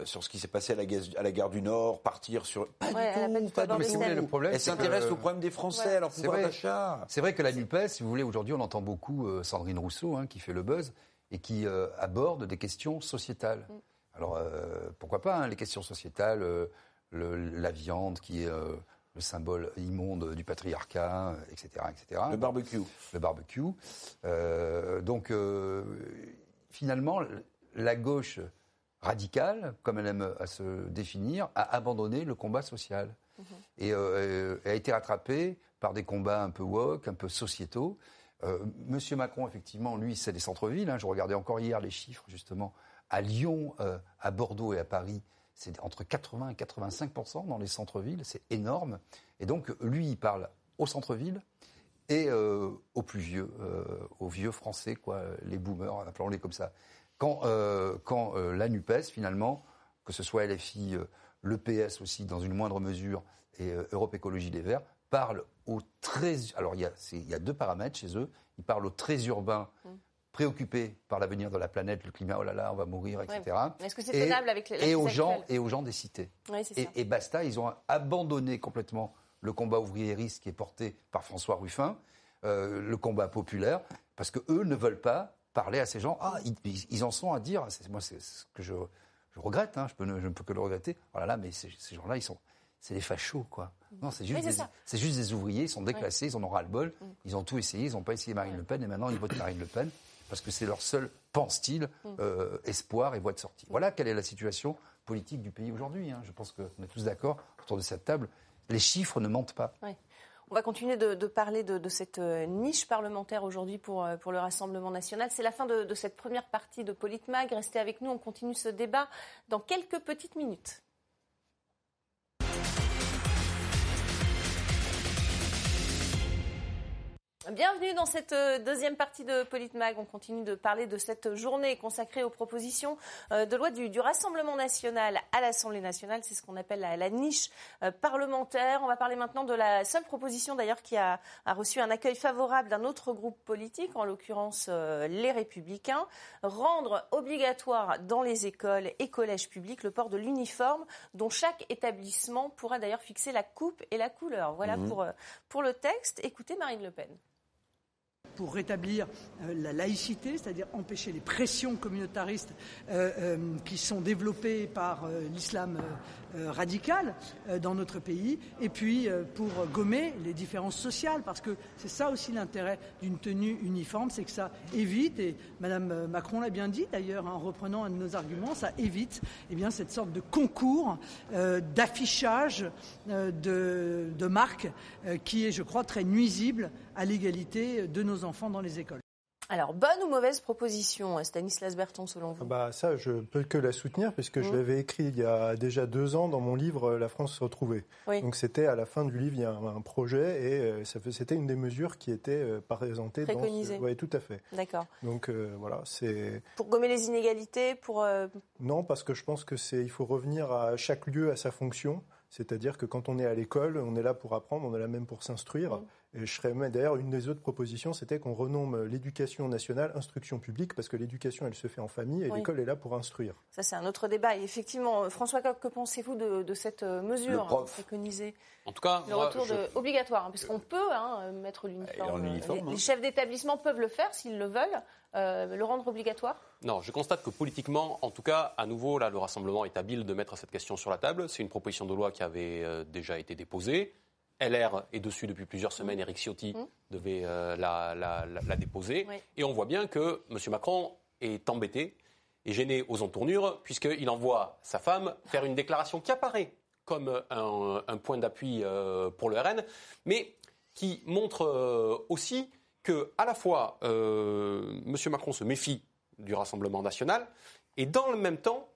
sur ce qui s'est passé à la, à la, gare du Nord, partir sur. Pas du tout. Pas, du tout. Le problème, elle s'intéresse aux problèmes des Français, leur pouvoir d'achat. C'est vrai que la Nupes, si vous voulez, aujourd'hui, on entend beaucoup Sandrine Rousseau, hein, qui fait le buzz et qui euh, aborde des questions sociétales. Mm. Alors, euh, pourquoi pas, hein, les questions sociétales, euh, la viande qui est le symbole immonde du patriarcat, etc. etc. Le barbecue. Le barbecue. donc, finalement, la gauche radicale, comme elle aime à se définir, a abandonné le combat social. Mhm. Et a été rattrapée par des combats un peu woke, un peu sociétaux. Monsieur Macron, effectivement, lui, c'est des centres-villes. Hein. Je regardais encore hier les chiffres, justement. À Lyon, à Bordeaux et à Paris, c'est entre 80 et 85% dans les centres-villes, c'est énorme. Et donc, lui, il parle au centre-ville et euh, aux plus vieux, euh, aux vieux Français, quoi, les boomers, appelons-les comme ça. Quand, euh, quand la NUPES, finalement, que ce soit LFI, le PS aussi, dans une moindre mesure, et Europe Écologie des Verts, parle aux très... Alors, il y, a, il y a deux paramètres chez eux. Ils parlent aux très urbains, mmh préoccupés par l'avenir de la planète, le climat, oh là là, on va mourir, etc. Est-ce que c'est tenable avec les et aux gens Et aux gens des cités. et, basta, ils ont abandonné complètement le combat ouvriériste qui est porté par François Ruffin, euh, le combat populaire, parce que eux ne veulent pas parler à ces gens. Ah, ils, en sont à dire, moi c'est ce que je, regrette, hein, je, peux, je ne peux que le regretter. Oh là là, mais ces, gens-là, ils sont, c'est des fachos, quoi. Non, c'est juste, des, juste des ouvriers, ils sont déclassés, ils en ont ras le bol, mm. ils ont tout essayé, ils n'ont pas essayé Marine Le Pen, et maintenant ils votent Marine Le Pen parce que c'est leur seul, pense-t-il, mm. euh, espoir et voie de sortie. Voilà quelle est la situation politique du pays aujourd'hui. Hein. Je pense qu'on est tous d'accord autour de cette table. Les chiffres ne mentent pas. On va continuer de, parler de, cette euh, niche parlementaire aujourd'hui pour, euh, pour le Rassemblement national. C'est la fin de, de cette première partie de Politmag. Restez avec nous, on continue ce débat dans quelques petites minutes. Bienvenue dans cette euh, deuxième partie de Politmag. On continue de parler de cette journée consacrée aux propositions euh, de loi du, Rassemblement national à l'Assemblée nationale. C'est ce qu'on appelle la, niche euh, parlementaire. On va parler maintenant de la seule proposition d'ailleurs qui a, reçu un accueil favorable d'un autre groupe politique, en l'occurrence les Républicains. Rendre obligatoire dans les écoles et collèges publics le port de l'uniforme dont chaque établissement pourra d'ailleurs fixer la coupe et la couleur. Voilà mmh. pour, pour le texte. Écoutez Marine Le Pen pour rétablir euh, la laïcité, c'est-à-dire empêcher les pressions communautaristes euh, euh, qui sont développées par l'islam radical dans notre pays, et puis pour gommer les différences sociales, parce que c'est ça aussi l'intérêt d'une tenue uniforme, c'est que ça évite, et Madame Macron l'a bien dit d'ailleurs en reprenant un de nos arguments, ça évite eh bien, cette sorte de concours d'affichage de, de marques qui est, je crois, très nuisible à l'égalité de nos enfants dans les écoles. Alors, bonne ou mauvaise proposition, Stanislas Berton, selon vous bah, Ça, je peux que la soutenir, puisque je mmh. l'avais écrit il y a déjà deux ans dans mon livre La France se retrouvée. Donc, c'était à la fin du livre, il y a un, projet, et euh, c'était une des mesures qui était euh, présentée dans ce... Oui, tout à fait. D'accord. Donc, euh, voilà, c'est... Pour gommer les inégalités, pour... Non, parce que je pense que c'est il faut revenir à chaque lieu à sa fonction. C'est-à-dire que quand on est à l'école, on est là pour apprendre, on est là même pour s'instruire. Mmh. Et je serais d'ailleurs une des autres propositions, c'était qu'on renomme l'éducation nationale instruction publique parce que l'éducation elle se fait en famille et l'école est là pour instruire. Ça c'est un autre débat. Et effectivement, François Coq, que pensez-vous de, cette euh, mesure préconisée? En tout cas, le retour obligatoire, hein, puisqu'on peut hein, mettre l'uniforme. Les, hein. chefs d'établissement peuvent le faire s'ils le veulent. Euh, le rendre obligatoire? Non, je constate que politiquement, en tout cas, à nouveau, là, le Rassemblement est habile de mettre cette question sur la table. C'est une proposition de loi qui avait euh, déjà été déposée. LR est dessus depuis plusieurs semaines. Eric Ciotti mmh. devait euh, la, déposer. Et on voit bien que M. Macron est embêté et gêné aux entournures, puisqu'il envoie sa femme faire une déclaration qui apparaît comme un, point d'appui euh, pour le RN, mais qui montre euh, aussi que, à la fois, M. Macron se méfie du Rassemblement national, et dans le même temps,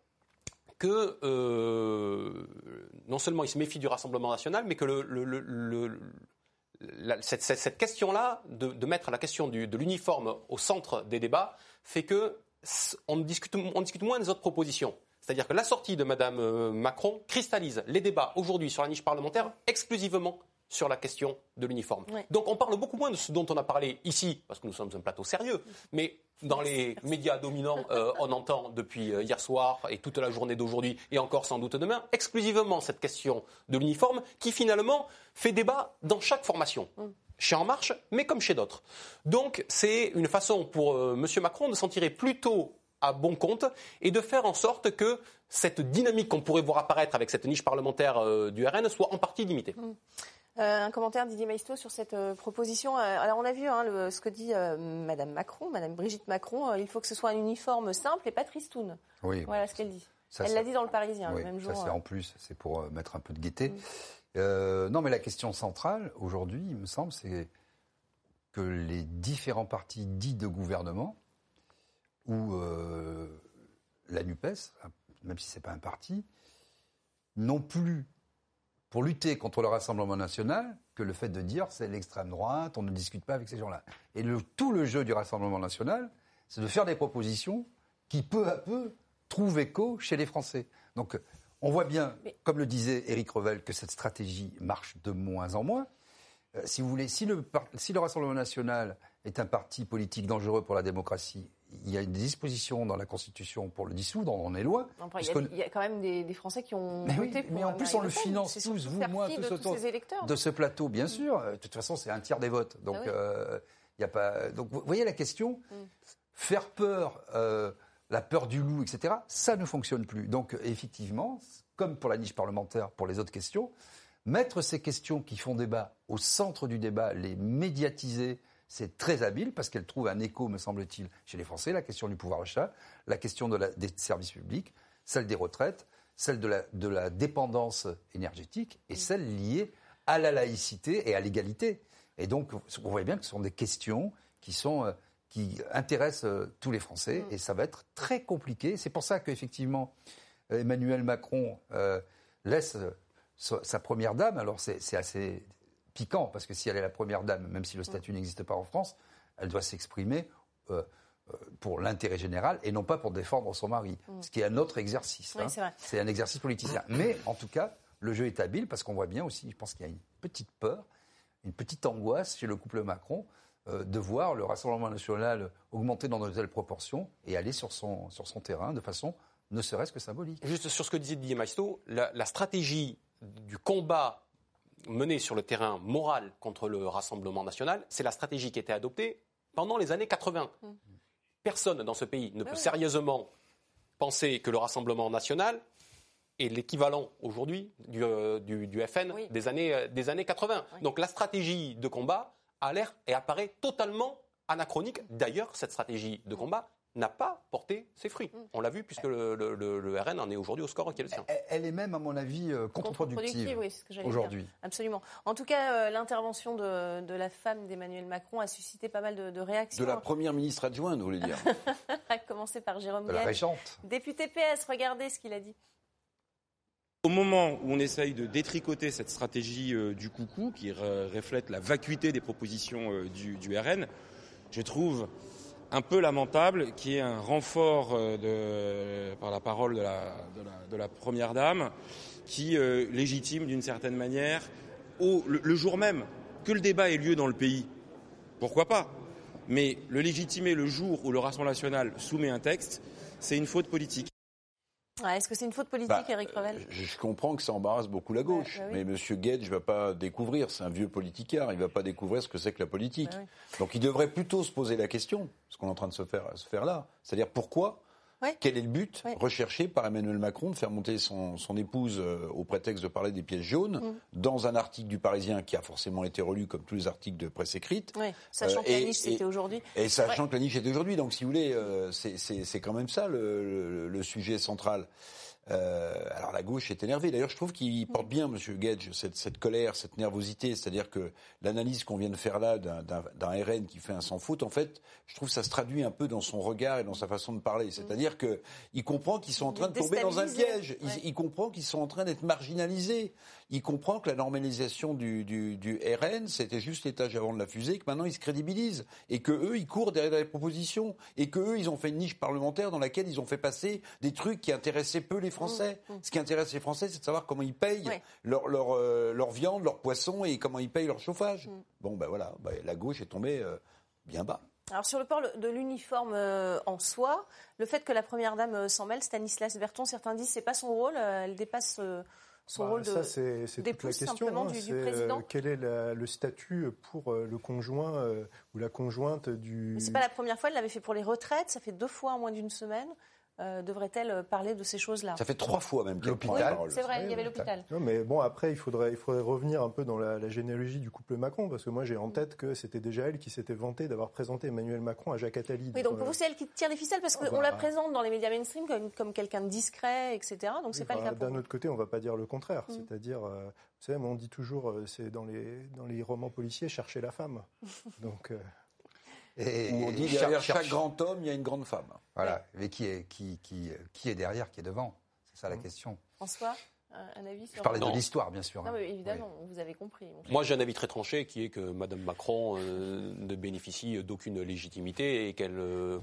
que euh, non seulement il se méfie du Rassemblement national, mais que le, cette, question-là, de, mettre la question de l'uniforme au centre des débats, fait que on discute, on discute moins des autres propositions. C'est-à-dire que la sortie de Mme euh, Macron cristallise les débats aujourd'hui sur la niche parlementaire exclusivement sur la question de l'uniforme. Donc on parle beaucoup moins de ce dont on a parlé ici, parce que nous sommes un plateau sérieux, mais dans les médias dominants, euh, on entend depuis euh, hier soir et toute la journée d'aujourd'hui, et encore sans doute demain, exclusivement cette question de l'uniforme qui finalement fait débat dans chaque formation. Mm. Chez En Marche, mais comme chez d'autres. Donc c'est une façon pour euh, M. Macron de s'en tirer plutôt à bon compte et de faire en sorte que cette dynamique qu'on pourrait voir apparaître avec cette niche parlementaire du RN soit en partie limitée. Mm. Euh, un commentaire Didier Maisto sur cette euh, proposition. Euh, alors on a vu hein, ce que dit Madame Macron, Madame Brigitte Macron. il faut que ce soit un uniforme simple et pas tristoun. Oui. Voilà ce qu'elle dit. Elle l'a dit dans le Parisien le même jour. Ça, c'est en plus, c'est pour mettre un peu de gaieté. Mm. non, mais la question centrale aujourd'hui, il me semble, c'est que les différents partis dits de gouvernement ou la NUPES, même si ce n'est pas un parti, non plus pour lutter contre le Rassemblement national que le fait de dire c'est l'extrême droite, on ne discute pas avec ces gens-là. Et le, tout le jeu du Rassemblement national, c'est de faire des propositions qui peu à peu trouvent écho chez les Français. Donc on voit bien, comme le disait Éric Revel, que cette stratégie marche de moins en moins. Euh, si vous voulez, si le, si le Rassemblement national est un parti politique dangereux pour la démocratie il y a une disposition dans la Constitution pour le dissoudre, on en est loin. il, y a, quand même des, Français qui ont mais voté Mais en plus, on le finance tous, vous, moi, tous autour de, de ce plateau, bien mm. sûr. De toute façon, c'est un tiers des votes. Donc, ah euh, y a pas. Donc, vous voyez la question mm. Faire peur, euh, la peur du loup, etc., ça ne fonctionne plus. Donc, effectivement, comme pour la niche parlementaire, pour les autres questions, mettre ces questions qui font débat au centre du débat, les médiatiser, c'est très habile parce qu'elle trouve un écho, me semble-t-il, chez les Français, la question du pouvoir d'achat, la question des services publics, celle des retraites, celle de la, dépendance énergétique et celle liée à la laïcité et à l'égalité. Et donc, on voit bien que ce sont des questions qui sont euh, qui intéressent euh, tous les Français mm. et ça va être très compliqué. C'est pour ça qu'effectivement, Emmanuel Macron euh, laisse sa première dame. Alors c'est assez piquant, parce que si elle est la première dame, même si le statut n'existe pas en France, elle doit s'exprimer euh, euh, pour l'intérêt général et non pas pour défendre son mari, mm. ce qui est un autre exercice. Hein. c'est un exercice politicien. Mais en tout cas, le jeu est habile parce qu'on voit bien aussi, je pense qu'il y a une petite peur, une petite angoisse chez le couple Macron euh, de voir le Rassemblement national augmenter dans de telles proportions et aller sur son, sur son terrain de façon ne serait-ce que symbolique. Juste sur ce que disait Didier Maisto, la stratégie du combat menée sur le terrain moral contre le Rassemblement national, c'est la stratégie qui a été adoptée pendant les années 80. Mm. Personne dans ce pays ne peut sérieusement penser que le Rassemblement national est l'équivalent aujourd'hui du, euh, FN des, années, euh, des années 80. Donc la stratégie de combat a l'air et apparaît totalement anachronique. D'ailleurs, cette stratégie de combat n'a pas porté ses fruits. Mm. On l'a vu puisque le, RN en est aujourd'hui au score qui est le sien. Elle, est même, à mon avis, euh, contre-productive aujourd'hui. Absolument. En tout cas, euh, l'intervention de, la femme d'Emmanuel Macron a suscité pas mal de, réactions. De la première ministre adjointe, vous voulez dire À commencer par Jérôme La régente. Député PS, regardez ce qu'il a dit. Au moment où on essaye de détricoter cette stratégie euh, du coucou, qui reflète la vacuité des propositions du, du RN, je trouve un peu lamentable, qui est un renfort euh, par la parole de la, Première Dame, qui euh, légitime d'une certaine manière, le, jour même, que le débat ait lieu dans le pays. Pourquoi pas? Mais le légitimer le jour où le Rassemblement national soumet un texte, c'est une faute politique. Est-ce que c'est une faute politique, bah, Eric Revel je, comprends que ça embarrasse beaucoup la gauche, bah mais M. Guedj ne va pas découvrir, c'est un vieux politicard, il ne va pas découvrir ce que c'est que la politique. Bah Donc il devrait plutôt se poser la question, ce qu'on est en train de se faire, se faire là, c'est-à-dire pourquoi quel est le but recherché par Emmanuel Macron de faire monter son, épouse euh, au prétexte de parler des pièces jaunes mm. dans un article du Parisien qui a forcément été relu comme tous les articles de presse écrite Sachant que la niche c'était aujourd'hui. Et sachant que la niche était aujourd'hui. Donc si vous voulez, euh, c'est quand même ça le sujet central. Euh, alors la gauche est énervée. D'ailleurs, je trouve qu'il porte bien, Monsieur Gage, cette, colère, cette nervosité. C'est-à-dire que l'analyse qu'on vient de faire là d'un RN qui fait un sans faute, en fait, je trouve que ça se traduit un peu dans son regard et dans sa façon de parler. C'est-à-dire que il comprend qu'ils sont en train de tomber dans un piège. Il, comprend qu'ils sont en train d'être marginalisés. Il comprend que la normalisation du, du, RN, c'était juste l'étage avant de la fusée, que maintenant ils se crédibilisent et que eux, ils courent derrière les propositions et que eux, ils ont fait une niche parlementaire dans laquelle ils ont fait passer des trucs qui intéressaient peu les Français. Mmh, mmh. Ce qui intéresse les Français, c'est de savoir comment ils payent leur, leur, euh, leur, viande, leur poisson et comment ils payent leur chauffage. Mmh. Bon, ben voilà, ben, la gauche est tombée euh, bien bas. Alors sur le port de l'uniforme euh, en soi, le fait que la première dame s'en mêle, Stanislas Berton, certains disent c'est pas son rôle, elle dépasse son bah, rôle de ça, c'est, toute la question, hein, du, président. quel est le statut pour le conjoint ou la conjointe du. c'est pas la première fois, elle l'avait fait pour les retraites, ça fait deux fois en moins d'une semaine. Euh, devrait-elle parler de ces choses-là? Ça fait trois fois même qu'elle prend la parole. C'est vrai, il y avait l'hôpital. mais bon, après, il faudrait, il faudrait revenir un peu dans la, généalogie du couple Macron, parce que moi, j'ai en tête que c'était déjà elle qui s'était vantée d'avoir présenté Emmanuel Macron à Jacques Attali. Oui, donc pour vous, c'est elle qui tire les ficelles, parce ah, qu'on la bah. présente dans les médias mainstream comme, quelqu'un de discret, etc. Donc c'est pas le cas. D'un autre côté, on va pas dire le contraire. Mm. C'est-à-dire, euh, vous savez, on dit toujours, euh, c'est dans les, dans les romans policiers, chercher la femme. donc. Et, on dit derrière chaque grand homme, il y a une grande femme. Voilà. Mais qui est, qui, qui, qui est derrière, qui est devant? C'est ça la mmh. question. François un avis sur... Je parlais de l'histoire, bien sûr. Non, hein. mais évidemment, vous avez compris. Moi, j'ai un avis très tranché qui est que Mme Macron euh, ne bénéficie d'aucune légitimité et qu'elle euh,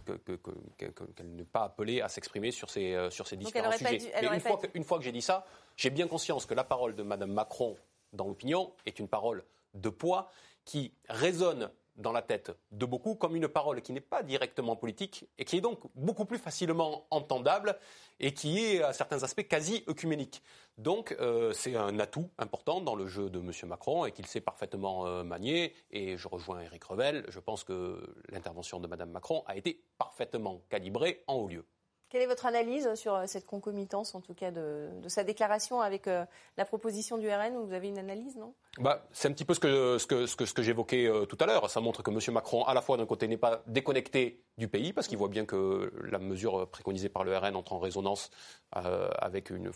n'est pas appelée à s'exprimer sur ces, euh, sur ces différents sujets. une, fois que, une fois que j'ai dit ça, j'ai bien conscience que la parole de Mme Macron dans l'opinion est une parole de poids qui résonne dans la tête de beaucoup comme une parole qui n'est pas directement politique et qui est donc beaucoup plus facilement entendable et qui est à certains aspects quasi œcuménique. Donc euh, c'est un atout important dans le jeu de M. Macron et qu'il sait parfaitement euh, manier. Et je rejoins Éric Revel, je pense que l'intervention de Mme Macron a été parfaitement calibrée en haut lieu. Quelle est votre analyse sur euh, cette concomitance, en tout cas, de, sa déclaration avec euh, la proposition du RN Vous avez une analyse, non? Bah, C'est un petit peu ce que, j'évoquais euh, tout à l'heure. Ça montre que M. Macron, à la fois, d'un côté, n'est pas déconnecté du pays, parce qu'il voit bien que la mesure préconisée par le RN entre en résonance avec une,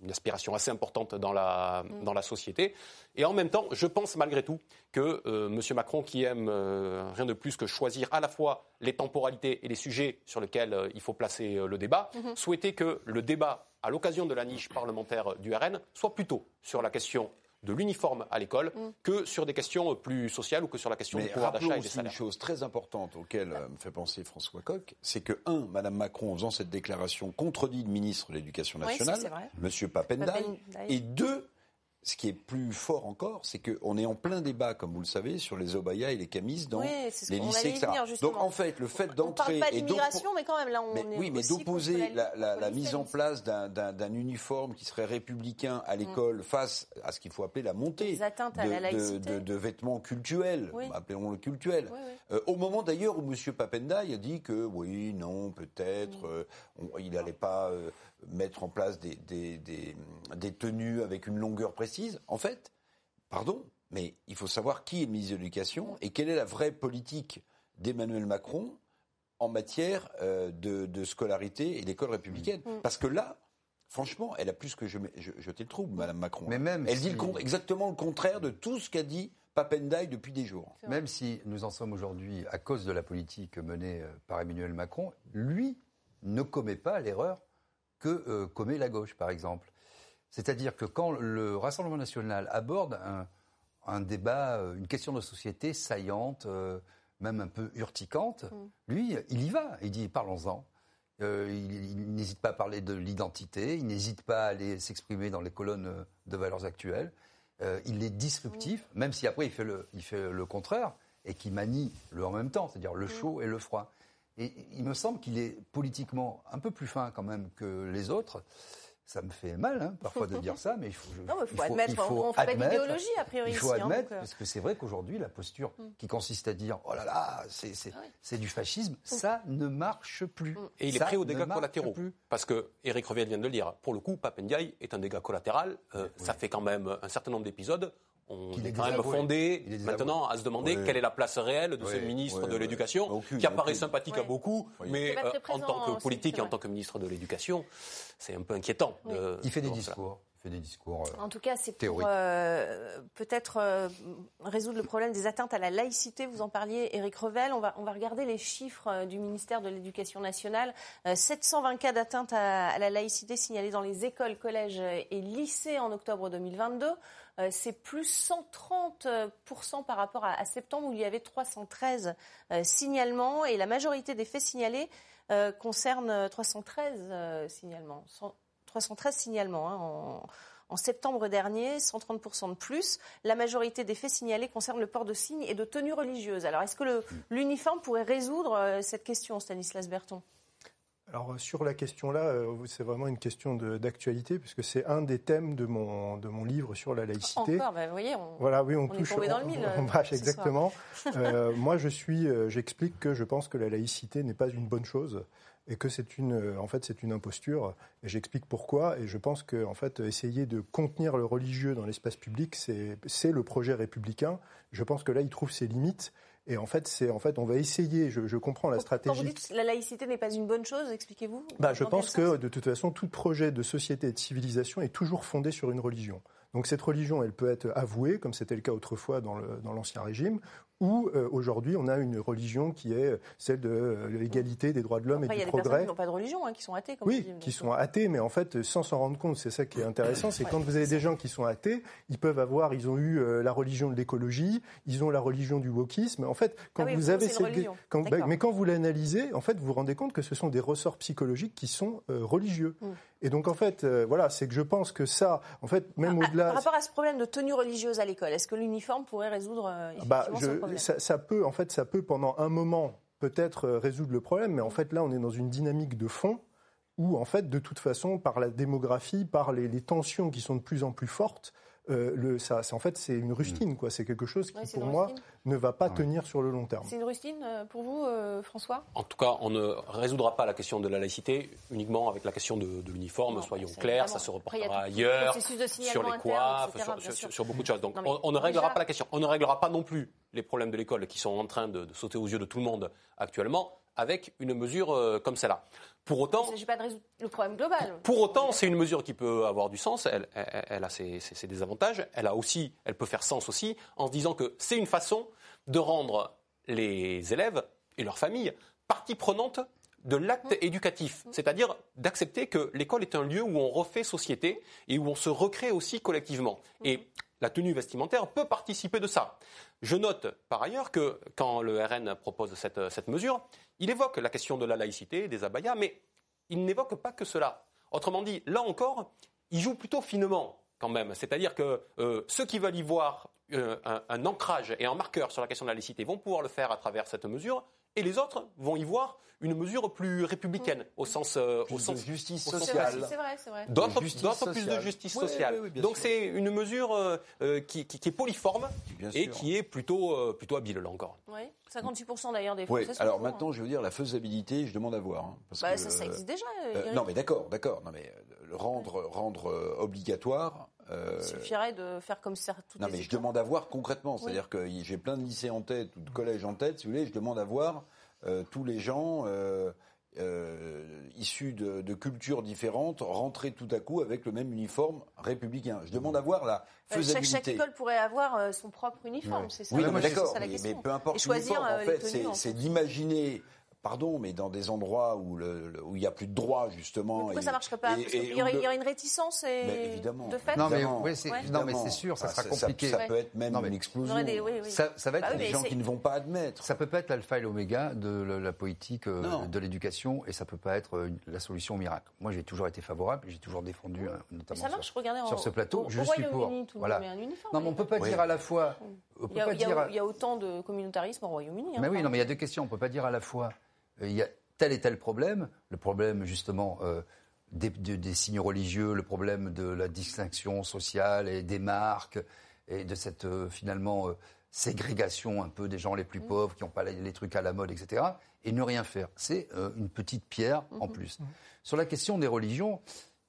une, aspiration assez importante dans la, mm. dans la société. Et en même temps, je pense malgré tout que M. Macron, qui aime rien de plus que choisir à la fois les temporalités et les sujets sur lesquels il faut placer le débat, mhm. souhaiter que le débat, à l'occasion de la niche parlementaire du RN, soit plutôt sur la question de l'uniforme à l'école mhm. que sur des questions plus sociales ou que sur la question du pouvoir d'achat et des salaires. une chose très importante auquel euh, me fait penser François Coq, c'est que, un, Mme Macron, en faisant cette déclaration, contredit le ministre de l'Éducation nationale, M. Papendai, et deux, ce qui est plus fort encore, c'est qu'on est en plein débat, comme vous le savez, sur les obayas et les camises dans les lycées, etc. Donc en fait, le fait d'entrer et d'immigration, mais quand même là, on mais, est oui, mais d'opposer la, mise en place d'un uniforme qui serait républicain à l'école mm. face à ce qu'il faut appeler la montée de, de, vêtements cultuels, appelons-le cultuel. Euh, au moment d'ailleurs où M. Papendai a dit que oui, non, peut-être, mm. euh, il n'allait pas euh, mettre en place des, des, tenues avec une longueur précise. En fait, pardon, mais il faut savoir qui est le ministre de l'Éducation et quelle est la vraie politique d'Emmanuel Macron en matière euh, de, scolarité et d'école républicaine. Mm. Parce que là, franchement, elle a plus que jeté le trouble, Madame Macron. Mais même elle dit exactement le contraire de tout ce qu'a dit Papendai depuis des jours. Même si nous en sommes aujourd'hui à cause de la politique menée euh, par Emmanuel Macron, lui ne commet pas l'erreur que euh, commet la gauche, par exemple. C'est-à-dire que quand le Rassemblement national aborde un, débat, euh, une question de société saillante, euh, même un peu urticante, mm. lui, il y va. Il dit parlons-en. il, n'hésite pas à parler de l'identité, il n'hésite pas à aller s'exprimer dans les colonnes de valeurs actuelles. il est disruptif, mm. même si après il fait le, il fait le contraire et qui manie le en même temps, c'est-à-dire le mm. chaud et le froid. Et il me semble qu'il est politiquement un peu plus fin quand même que les autres. Ça me fait mal hein, parfois de dire ça, mais il faut, non, il faut, admettre. Il faut on fait pas d'idéologie a priori. Il faut hein, admettre, euh. parce que c'est vrai qu'aujourd'hui, la posture mm. qui consiste à dire oh là là, c'est du fascisme, mm. ça ne marche plus. Mm. Et il est prêt aux dégâts collatéraux. Parce que Eric Reviel vient de le dire. Pour le coup, Papendiaï est un dégât collatéral. Euh, ça fait quand même un certain nombre d'épisodes on est, quand même fondé maintenant à se demander quelle est la place réelle de ce ministre de l'Éducation, qui apparaît sympathique à beaucoup, mais euh, en tant que politique et en tant que ministre de l'Éducation, c'est un peu inquiétant. il fait des discours. Fait des discours en tout cas, c'est pour euh, peut-être euh, résoudre le problème des atteintes à la laïcité. Vous en parliez, Éric Revel. On va, on va regarder les chiffres du ministère de l'Éducation nationale. 720 cas d'atteinte à, à, la laïcité signalés dans les écoles, collèges et lycées en octobre 2022. Euh, c'est plus 130% par rapport à, septembre où il y avait 313 euh, signalements et la majorité des faits signalés euh, concernent 313 signalements. 313 signalements hein, en, septembre dernier, 130% de plus. La majorité des faits signalés concernent le port de signes et de tenues religieuses. Alors, est-ce que l'uniforme pourrait résoudre cette question, Stanislas Berton? Alors sur la question là, euh, c'est vraiment une question d'actualité puisque c'est un des thèmes de mon de mon livre sur la laïcité. Encore, bah, vous voyez, on, voilà, oui, on, on touche, est dans le mille. On, on exactement. euh, moi, je suis, euh, j'explique que je pense que la laïcité n'est pas une bonne chose et que c'est une, en fait, c'est une imposture. Et j'explique pourquoi. Et je pense que, en fait, essayer de contenir le religieux dans l'espace public, c'est le projet républicain. Je pense que là, il trouve ses limites. Et en fait, c'est en fait, on va essayer. Je, je comprends la stratégie. Quand vous dites que la laïcité n'est pas une bonne chose, expliquez-vous. Bah, je pense que de toute façon, tout projet de société et de civilisation est toujours fondé sur une religion. Donc cette religion, elle peut être avouée, comme c'était le cas autrefois dans l'Ancien Régime, ou euh, aujourd'hui on a une religion qui est celle de euh, l'égalité des droits de l'homme et du progrès. Il y a des personnes qui n'ont pas de religion, hein, qui sont athées. Comme oui, qui sont athées, mais en fait sans s'en rendre compte, c'est ça qui est intéressant, c'est ouais, quand vous avez des gens qui sont athées, ils peuvent avoir, ils ont eu euh, la religion de l'écologie, ils ont la religion du wokisme. En fait, quand ah oui, vous avez cette, quand, bah, mais quand vous l'analysez, en fait, vous vous rendez compte que ce sont des ressorts psychologiques qui sont euh, religieux. Mm. Et donc en fait, euh, voilà, c'est que je pense que ça, en fait, même ah, au-delà. Par rapport à ce problème de tenue religieuse à l'école, est-ce que l'uniforme pourrait résoudre euh, bah, je, problème. ça, ça, peut, en fait, ça peut pendant un moment peut-être euh, résoudre le problème, mais en fait là, on est dans une dynamique de fond où en fait, de toute façon, par la démographie, par les, les tensions qui sont de plus en plus fortes, euh, le, ça, en fait, c'est une rustine, quoi. C'est quelque chose qui, ouais, pour moi, ne va pas ouais. tenir sur le long terme. C'est une rustine pour vous, euh, François? En tout cas, on ne résoudra pas la question de la laïcité uniquement avec la question de, de l'uniforme. Non, soyons clairs, ça se reportera ailleurs, sur les coiffes, sur, sur, sur, beaucoup de choses. Donc, non, on, on, ne réglera déjà... pas la question. On ne réglera pas non plus les problèmes de l'école qui sont en train de, de sauter aux yeux de tout le monde actuellement avec une mesure euh, comme celle-là. Pour autant, il ne s'agit pas de résoudre le problème global. Pour autant, c'est une mesure qui peut avoir du sens. Elle, elle, elle a ses, ses, ses, désavantages. Elle a aussi, elle peut faire sens aussi en se disant que c'est une façon de rendre les élèves et leurs familles partie prenante de l'acte mmh. éducatif, c'est-à-dire d'accepter que l'école est un lieu où on refait société et où on se recrée aussi collectivement. Mmh. Et la tenue vestimentaire peut participer de ça. Je note par ailleurs que quand le RN propose cette, mesure, il évoque la question de la laïcité, des abayas, mais il n'évoque pas que cela. Autrement dit, là encore, il joue plutôt finement quand même. C'est-à-dire que euh, ceux qui veulent y voir euh, un, un, ancrage et un marqueur sur la question de la laïcité vont pouvoir le faire à travers cette mesure, et les autres vont y voir une mesure plus républicaine mmh. au sens euh, plus au sens de justice sociale. C'est vrai, c'est vrai. D'autres plus de justice sociale. Oui, oui, Donc c'est une mesure euh, qui, qui, qui, est poliforme bien et sûr. qui est plutôt euh, plutôt habile là encore. Oui. 58% d'ailleurs des Français. Oui. Alors maintenant, hein. je veux dire la faisabilité, je demande à voir. Hein, parce bah, que, ça, ça, existe déjà. Euh, non, mais d'accord, d'accord. Non, mais le rendre rendre obligatoire. Euh, Il suffirait de faire comme ça toutes Non, les mais écoles. je demande à voir concrètement. C'est-à-dire que j'ai plein de lycées en tête ou de collèges en tête, si vous voulez. Je demande à voir euh, tous les gens euh, issus de, de, cultures différentes rentrer tout à coup avec le même uniforme républicain. Je demande à voir la faisabilité. Chaque, chaque école pourrait avoir son propre uniforme, ouais. c'est ça Oui, d'accord, mais, mais, peu importe Et choisir en fait, c'est d'imaginer pardon, mais dans des endroits où, le, où il n'y a plus de droit, justement. Mais pourquoi et, ça ne marcherait pas et, et, il, y aurait, il, y aurait, une réticence et mais évidemment. de fait Non, mais, oui, c'est, ouais. non, mais c'est sûr, ça ah, sera compliqué. Ça, ça, peut être même non, une explosion. Des, oui, oui. Ça, ça, va être bah, des gens qui ne vont pas admettre. Ça peut pas être l'alpha et l'oméga de la, la politique euh, de l'éducation et ça peut pas être une, la solution miracle. Moi, j'ai toujours été favorable, j'ai toujours défendu, euh, notamment ça marche, sur, regardez, sur ce plateau. Au, je au suis pour. Tout voilà. Un uniforme, non, mais on peut pas dire à la fois. Il y, a, il y a autant de communautarisme au Royaume-Uni. Mais oui, non, mais il y a deux questions. On peut pas dire à la fois. Il y a tel et tel problème, le problème justement euh, des, des, des, signes religieux, le problème de la distinction sociale et des marques, et de cette euh, finalement euh, ségrégation un peu des gens les plus mmh. pauvres qui n'ont pas les, les, trucs à la mode, etc. Et ne rien faire. C'est euh, une petite pierre mmh. en plus. Mmh. Sur la question des religions,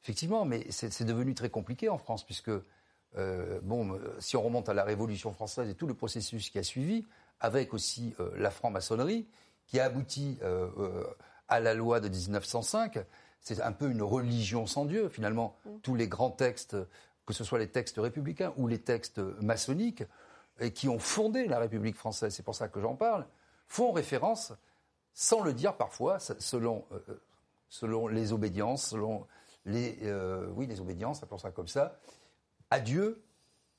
effectivement, mais c'est devenu très compliqué en France, puisque, bon, si on remonte à la Révolution française et tout le processus qui a suivi, avec aussi la franc-maçonnerie, qui a abouti euh, euh, à la loi de 1905. C'est un peu une religion sans Dieu, finalement. Mm. Tous les grands textes, que ce soit les textes républicains ou les textes maçonniques, et qui ont fondé la République française, c'est pour ça que j'en parle, font référence, sans le dire parfois, selon, euh, selon les obédiences, selon les, euh, oui, les obédiences, appelons ça comme ça, à Dieu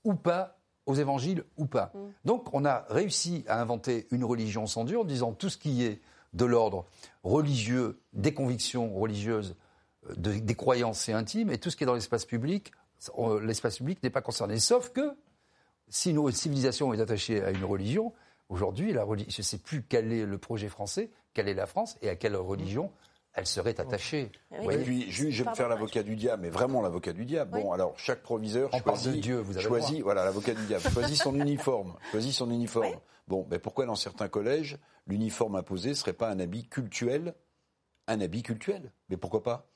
ou pas aux évangiles ou pas. Mm. Donc on a réussi à inventer une religion sans Dieu en disant tout ce qui est de l'ordre religieux, des convictions religieuses, de, des croyances et intimes, et tout ce qui est dans l'espace public, l'espace public n'est pas concerné. Sauf que si nos civilisations est attachée à une religion, aujourd'hui, je ne sais plus quel est le projet français, quelle est la France et à quelle religion elle serait attachée. Et puis, je vais me faire l'avocat du diable, mais vraiment l'avocat du diable. Bon, alors, chaque proviseur choisit, Dieu, vous avez choisit voilà, l'avocat du diable, choisit son uniforme, choisit son uniforme. Bon, mais pourquoi dans certains collèges, l'uniforme imposé serait pas un habit cultuel, un habit cultuel. Mais pourquoi pas?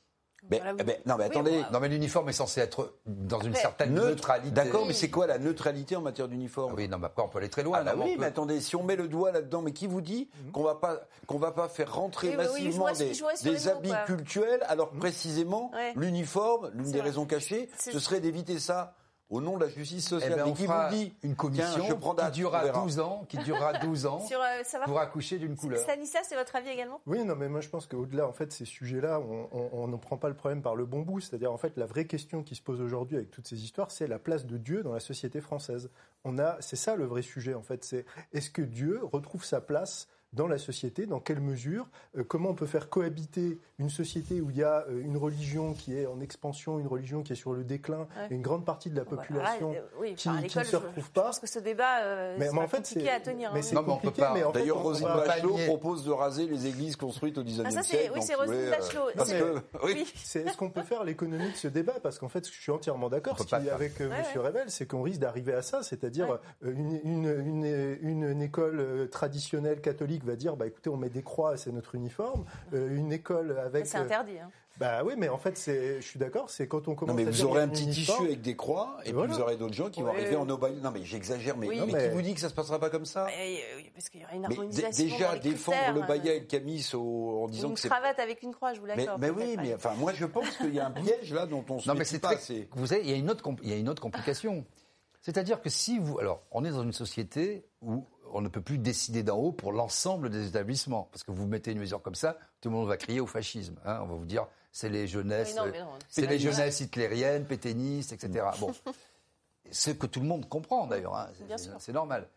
Mais, eh ben, non, mais attendez. Non, mais l'uniforme est censé être dans une certaine neutralité. D'accord, mais c'est quoi la neutralité en matière d'uniforme? Oui, non, mais après, on peut aller très loin. Ah, bah oui, mais attendez, si on met le doigt là-dedans, mais qui vous dit mhm. qu'on va pas qu'on va pas faire rentrer massivement des, habits cultuels alors précisément l'uniforme, l'une des raisons cachées, ce serait d'éviter ça au nom de la justice sociale. Eh ben, qui vous dit une commission qui durera 12 ans, qui durera 12 ans euh, pour accoucher d'une couleur. Stanislas, c'est votre avis également? Oui, non, mais moi je pense qu'au-delà, en fait, ces sujets-là, on ne prend pas le problème par le bon bout. C'est-à-dire, en fait, la vraie question qui se pose aujourd'hui avec toutes ces histoires, c'est la place de Dieu dans la société française. On a, c'est ça le vrai sujet, en fait. C'est est-ce que Dieu retrouve sa place dans la société, dans quelle mesure, euh, comment on peut faire cohabiter une société où il y a euh, une religion qui est en expansion, une religion qui est sur le déclin, et une grande partie de la population euh, qui, ne se retrouve pas. Je pense que ce débat, mais, mais en fait, compliqué à tenir. Mais hein. c'est compliqué. Mais en D'ailleurs, Rosine Bachelot propose de raser les églises construites au XIXe ah, siècle. Oui, c'est Rosine Bachelot. Est-ce qu'on peut faire l'économie de ce débat? Parce qu'en fait, je suis entièrement d'accord avec M. Revel, c'est qu'on risque d'arriver à ça, c'est-à-dire une école traditionnelle catholique va dire, bah écoutez, on met des croix, c'est notre uniforme. Euh, une école avec. C'est interdit. Hein. Bah oui, mais en fait, c'est, je suis d'accord, c'est quand on commence. Non, mais vous aurez un petit tissu avec des croix, et, puis vous aurez d'autres gens qui vont arriver en obéissant. Non, mais j'exagère, mais, qui vous dit que ça se passera pas comme ça mais, Parce qu'il y aura une harmonisation. déjà, défendre le baya et le camis en disant que c'est. Une cravate avec une croix, je vous l'accorde. Mais, oui, mais enfin, moi, je pense qu'il y a un piège là dont on se. Non, mais c'est pas. Vous savez, il y a une autre, il y a une autre complication. C'est-à-dire que si vous, alors, on est dans une société où on ne peut plus décider d'en haut pour l'ensemble des établissements. Parce que vous mettez une mesure comme ça, tout le monde va crier au fascisme. Hein. on va vous dire, c'est les jeunesses, c'est les jeunesses hitlériennes, pétainistes, etc. Bon, ce que tout le monde comprend d'ailleurs, hein. c'est normal.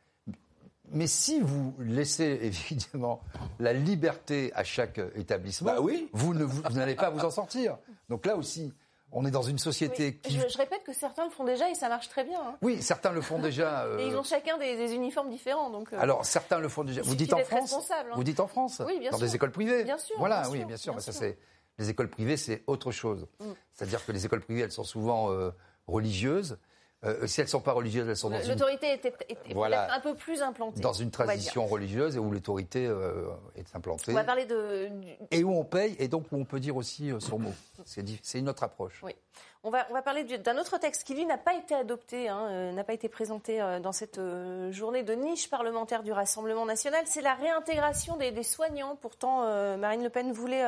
Mais si vous laissez évidemment la liberté à chaque établissement, bah oui. vous n'allez pas vous en sortir. Donc là aussi, on est dans une société qui. Je, répète que certains le font déjà et ça marche très bien. Hein. Oui, certains le font déjà. Et ils ont chacun des, uniformes différents. Donc, euh, Alors, certains le font déjà. Vous dites, en France hein. Vous dites en France Oui, bien Dans des écoles privées Bien sûr. Voilà, oui, bien sûr. ça, c'est... Les écoles privées, c'est autre chose. Mm. C'est-à-dire que les écoles privées, elles sont souvent euh, religieuses. Euh, si elles ne sont pas religieuses, elles sont dans L'autorité une... est, voilà, un peu plus implantée. Dans une tradition religieuse et où l'autorité euh, est implantée. On va parler de... Et où on paye, et donc où on peut dire aussi son mot. C'est une autre approche. Oui. On va, on va parler d'un autre texte qui, lui, n'a pas été adopté, hein, euh, n'a pas été présenté euh, dans cette euh, journée de niche parlementaire du Rassemblement national. C'est la réintégration des, soignants. Pourtant, Marine Le Pen voulait,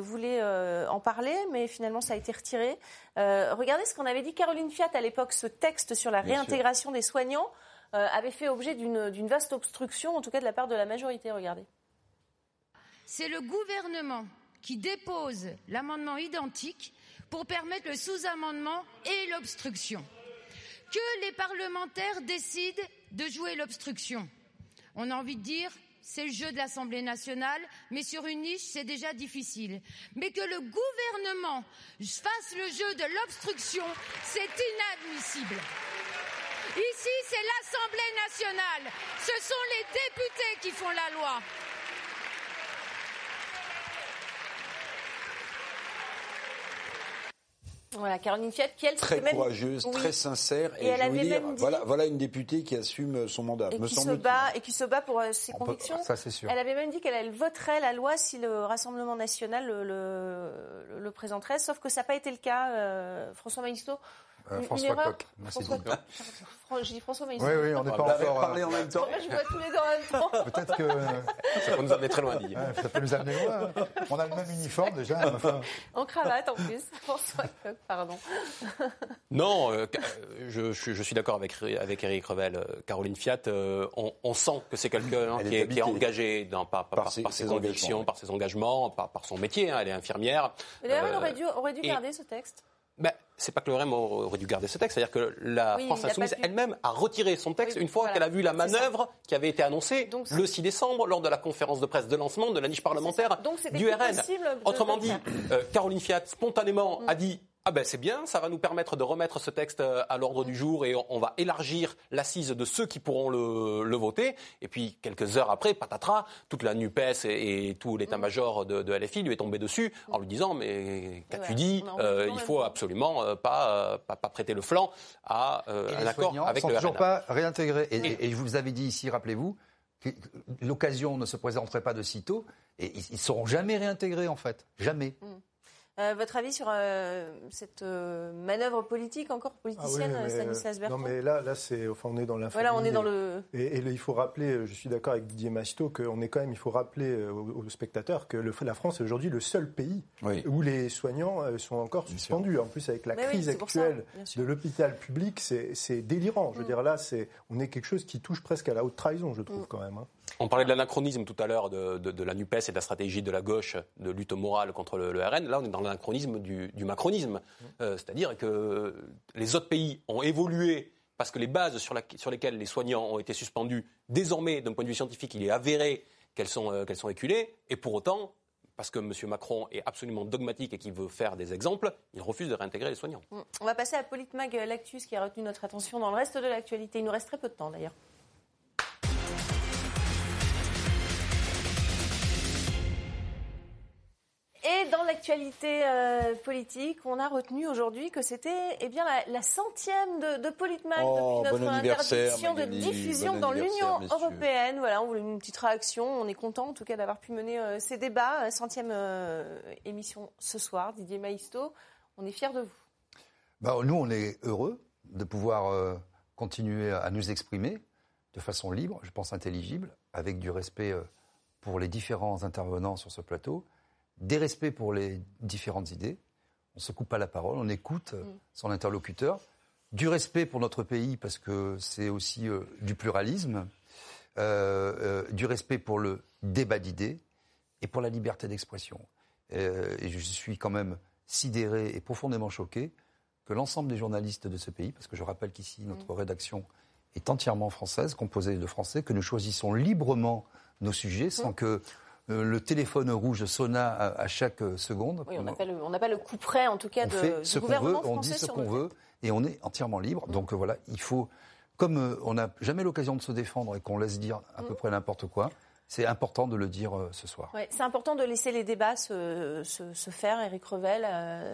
voulait en parler, mais finalement, ça a été retiré. regardez ce qu'on avait dit Caroline Fiat à l'époque. Ce texte sur la réintégration des soignants avait fait objet d'une vaste obstruction, en tout cas de la part de la majorité. Regardez. C'est le gouvernement qui dépose l'amendement identique pour permettre le sous-amendement et l'obstruction. Que les parlementaires décident de jouer l'obstruction. On a envie de dire, c'est le jeu de l'Assemblée nationale, mais sur une niche, c'est déjà difficile. Mais que le gouvernement fasse le jeu de l'obstruction, c'est inadmissible. Ici, c'est l'Assemblée nationale. Ce sont les députés qui font la loi. Voilà, Caroline Fiat, qui elle très courageuse, très sincère, et, elle avait dire, voilà, voilà une députée qui assume son mandat. Et, qui, se bat, et qui se bat pour euh, ses convictions. ça, c'est sûr. Elle avait même dit qu'elle voterait la loi si le Rassemblement national le, le, présenterait, sauf que ça n'a pas été le cas. Euh, François Maïsto euh, François Coq. François Coq. Je dis François Oui, oui, on n'est pas encore. parler en même temps. je vois tous les deux en même temps. Peut-être que. Ça peut nous amener très loin, dit. ça peut nous amener loin. On a le même uniforme déjà. En cravate en plus. François Coq, pardon. Non, euh, je, je, suis d'accord avec, avec Eric Revel. Euh, Caroline Fiat, on, sent que c'est quelqu'un qui, est, qui est engagé dans, par, par, ses, convictions, par ses engagements, par, par son métier. Hein, elle est infirmière. Mais d'ailleurs, elle aurait dû, aurait dû garder ce texte. Ben, c'est pas que le REM aurait dû garder ce texte, c'est-à-dire que la France Insoumise elle-même a retiré son texte une fois qu'elle a vu la manœuvre qui avait été annoncée le 6 décembre lors de la conférence de presse de lancement de la niche parlementaire du RN. Autrement dit, euh, Caroline Fiat spontanément a dit ah ben c'est bien, ça va nous permettre de remettre ce texte euh, à l'ordre du jour et on, va élargir l'assise de ceux qui pourront le, voter. Et puis quelques heures après, patatras, toute la NUPES et, tout l'état-major de, LFI lui est tombé dessus en lui disant mais qu'as-tu dit euh, Il faut absolument euh, pas, pas, prêter le flanc à un accord avec le toujours pas réintégrés. Et, je vous avais dit ici, rappelez-vous, que l'occasion ne se présenterait pas de sitôt et ils ne seront jamais réintégrés en fait, jamais. Mm. Euh, votre avis sur euh, cette euh, manœuvre politique encore politicienne, ah Stanislas Bertrand Non, mais là, là c'est, enfin, on est dans l'info. Voilà, on est dans le. Et, il faut rappeler, je suis d'accord avec Didier Masto, qu'on est quand même, il faut rappeler aux, spectateurs que le, la France est aujourd'hui le seul pays où les soignants sont encore suspendus. En plus, avec la crise actuelle de l'hôpital public, c'est délirant. Je veux mm. dire, là, c'est, on est quelque chose qui touche presque à la haute trahison, je trouve, mm. quand même. Hein. On parlait de l'anachronisme tout à l'heure de, la NUPES et de la stratégie de la gauche de lutte morale contre le, RN. Là, on est dans l'anachronisme du, macronisme. Euh, c'est-à-dire que les autres pays ont évolué parce que les bases sur, lesquelles les soignants ont été suspendus, désormais, d'un point de vue scientifique, il est avéré qu'elles sont, euh, qu'elles sont éculées. Et pour autant, parce que M. Macron est absolument dogmatique et qu'il veut faire des exemples, il refuse de réintégrer les soignants. On va passer à Politmag Lactus qui a retenu notre attention dans le reste de l'actualité. Il nous reste très peu de temps d'ailleurs. Et dans l'actualité euh, politique, on a retenu aujourd'hui que c'était eh bien la, centième de, de Politmag oh, depuis notre interdiction de diffusion dans l'Union européenne. Voilà, on voulait une petite réaction. On est content en tout cas d'avoir pu mener euh, ces débats. Centième euh, émission ce soir, Didier Maisto. On est fiers de vous. Bah, nous, on est heureux de pouvoir continuer à nous exprimer de façon libre, je pense intelligible, avec du respect pour les différents intervenants sur ce plateau des respects pour les différentes idées. On ne se coupe pas la parole, on écoute euh, mm. son interlocuteur. Du respect pour notre pays, parce que c'est aussi euh, du pluralisme. Euh, du respect pour le débat d'idées et pour la liberté d'expression. et je suis quand même sidéré et profondément choqué que l'ensemble des journalistes de ce pays, parce que je rappelle qu'ici notre mm. rédaction est entièrement française, composée de Français, que nous choisissons librement nos sujets sans mm. que le téléphone rouge sonna à, chaque euh, seconde. Oui, on n'a pas, le coup près, en tout cas, de, ce du gouvernement veut, On dit ce qu'on veut et on est entièrement libre. Donc euh, voilà, il faut, comme on n'a jamais l'occasion de se défendre et qu'on laisse dire à peu mm. près n'importe quoi, c'est important de le dire ce soir. c'est important de laisser les débats se, faire, Éric Revel.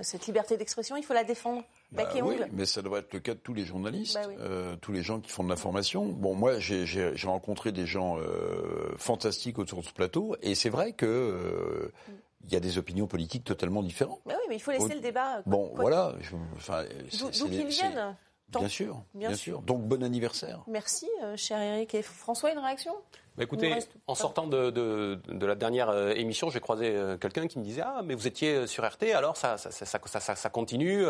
cette liberté d'expression, il faut la défendre. Bah oui, mais ça devrait être le cas de tous les journalistes, bah euh, tous les gens qui font de l'information. Bon, moi, j'ai rencontré des gens euh, fantastiques autour de ce plateau, et c'est vrai que euh, il y a des opinions politiques totalement différentes. Bah oui, mais il faut laisser le débat. Bon, voilà. D'où qu'ils viennent. Bien sûr, bien, sûr. Donc bon anniversaire. Merci, cher Eric. Et François, une réaction? Bah, écoutez, en sortant de, la dernière euh, émission, j'ai croisé euh, quelqu'un qui me disait Ah, mais vous étiez euh, sur RT, alors ça, ça, continue.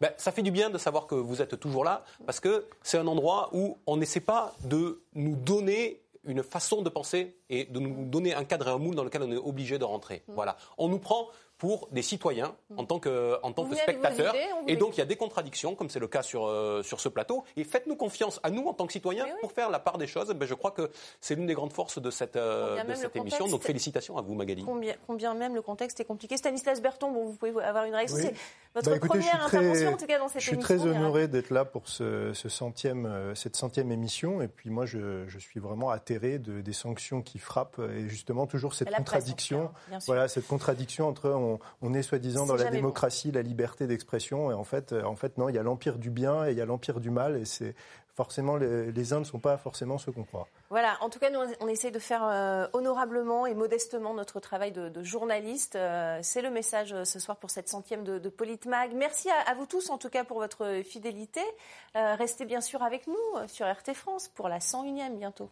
Ben, ça fait du bien de savoir que vous êtes toujours là, parce que c'est un endroit où on n'essaie pas de nous donner une façon de penser et de nous donner un cadre et un moule dans lequel on est obligé de rentrer. Mm. Voilà. On nous prend pour des citoyens en tant que, en tant que spectateurs. et donc, il y a des contradictions, comme c'est le cas sur, euh, sur ce plateau. Et faites-nous confiance à nous, en tant que citoyens, pour faire la part des choses. Ben, je crois que c'est l'une des grandes forces de cette, euh, de cette émission. Donc, félicitations à vous, Magali. Combien, combien, même le contexte est compliqué. Stanislas Berton, bon, vous pouvez avoir une réaction. C'est votre bah, première intervention, en tout cas, dans cette émission. Je suis très honoré d'être là pour ce, ce centième, euh, cette centième émission. Et puis, moi, je, je suis vraiment atterré de, des sanctions qui frappent. Et justement, toujours cette contradiction. voilà, cette contradiction entre on, on est soi-disant dans la démocratie, la liberté d'expression. Et en fait, euh, en fait, non, il y a l'empire du bien et il y a l'empire du mal. Et c'est forcément, les, uns ne sont pas forcément ceux qu'on croit. Voilà, en tout cas, nous, on essaie de faire euh, honorablement et modestement notre travail de, journaliste. Euh, c'est le message ce soir pour cette centième de, de Politmag. Merci à, vous tous, en tout cas, pour votre fidélité. restez bien sûr avec nous sur RT France pour la 101e bientôt.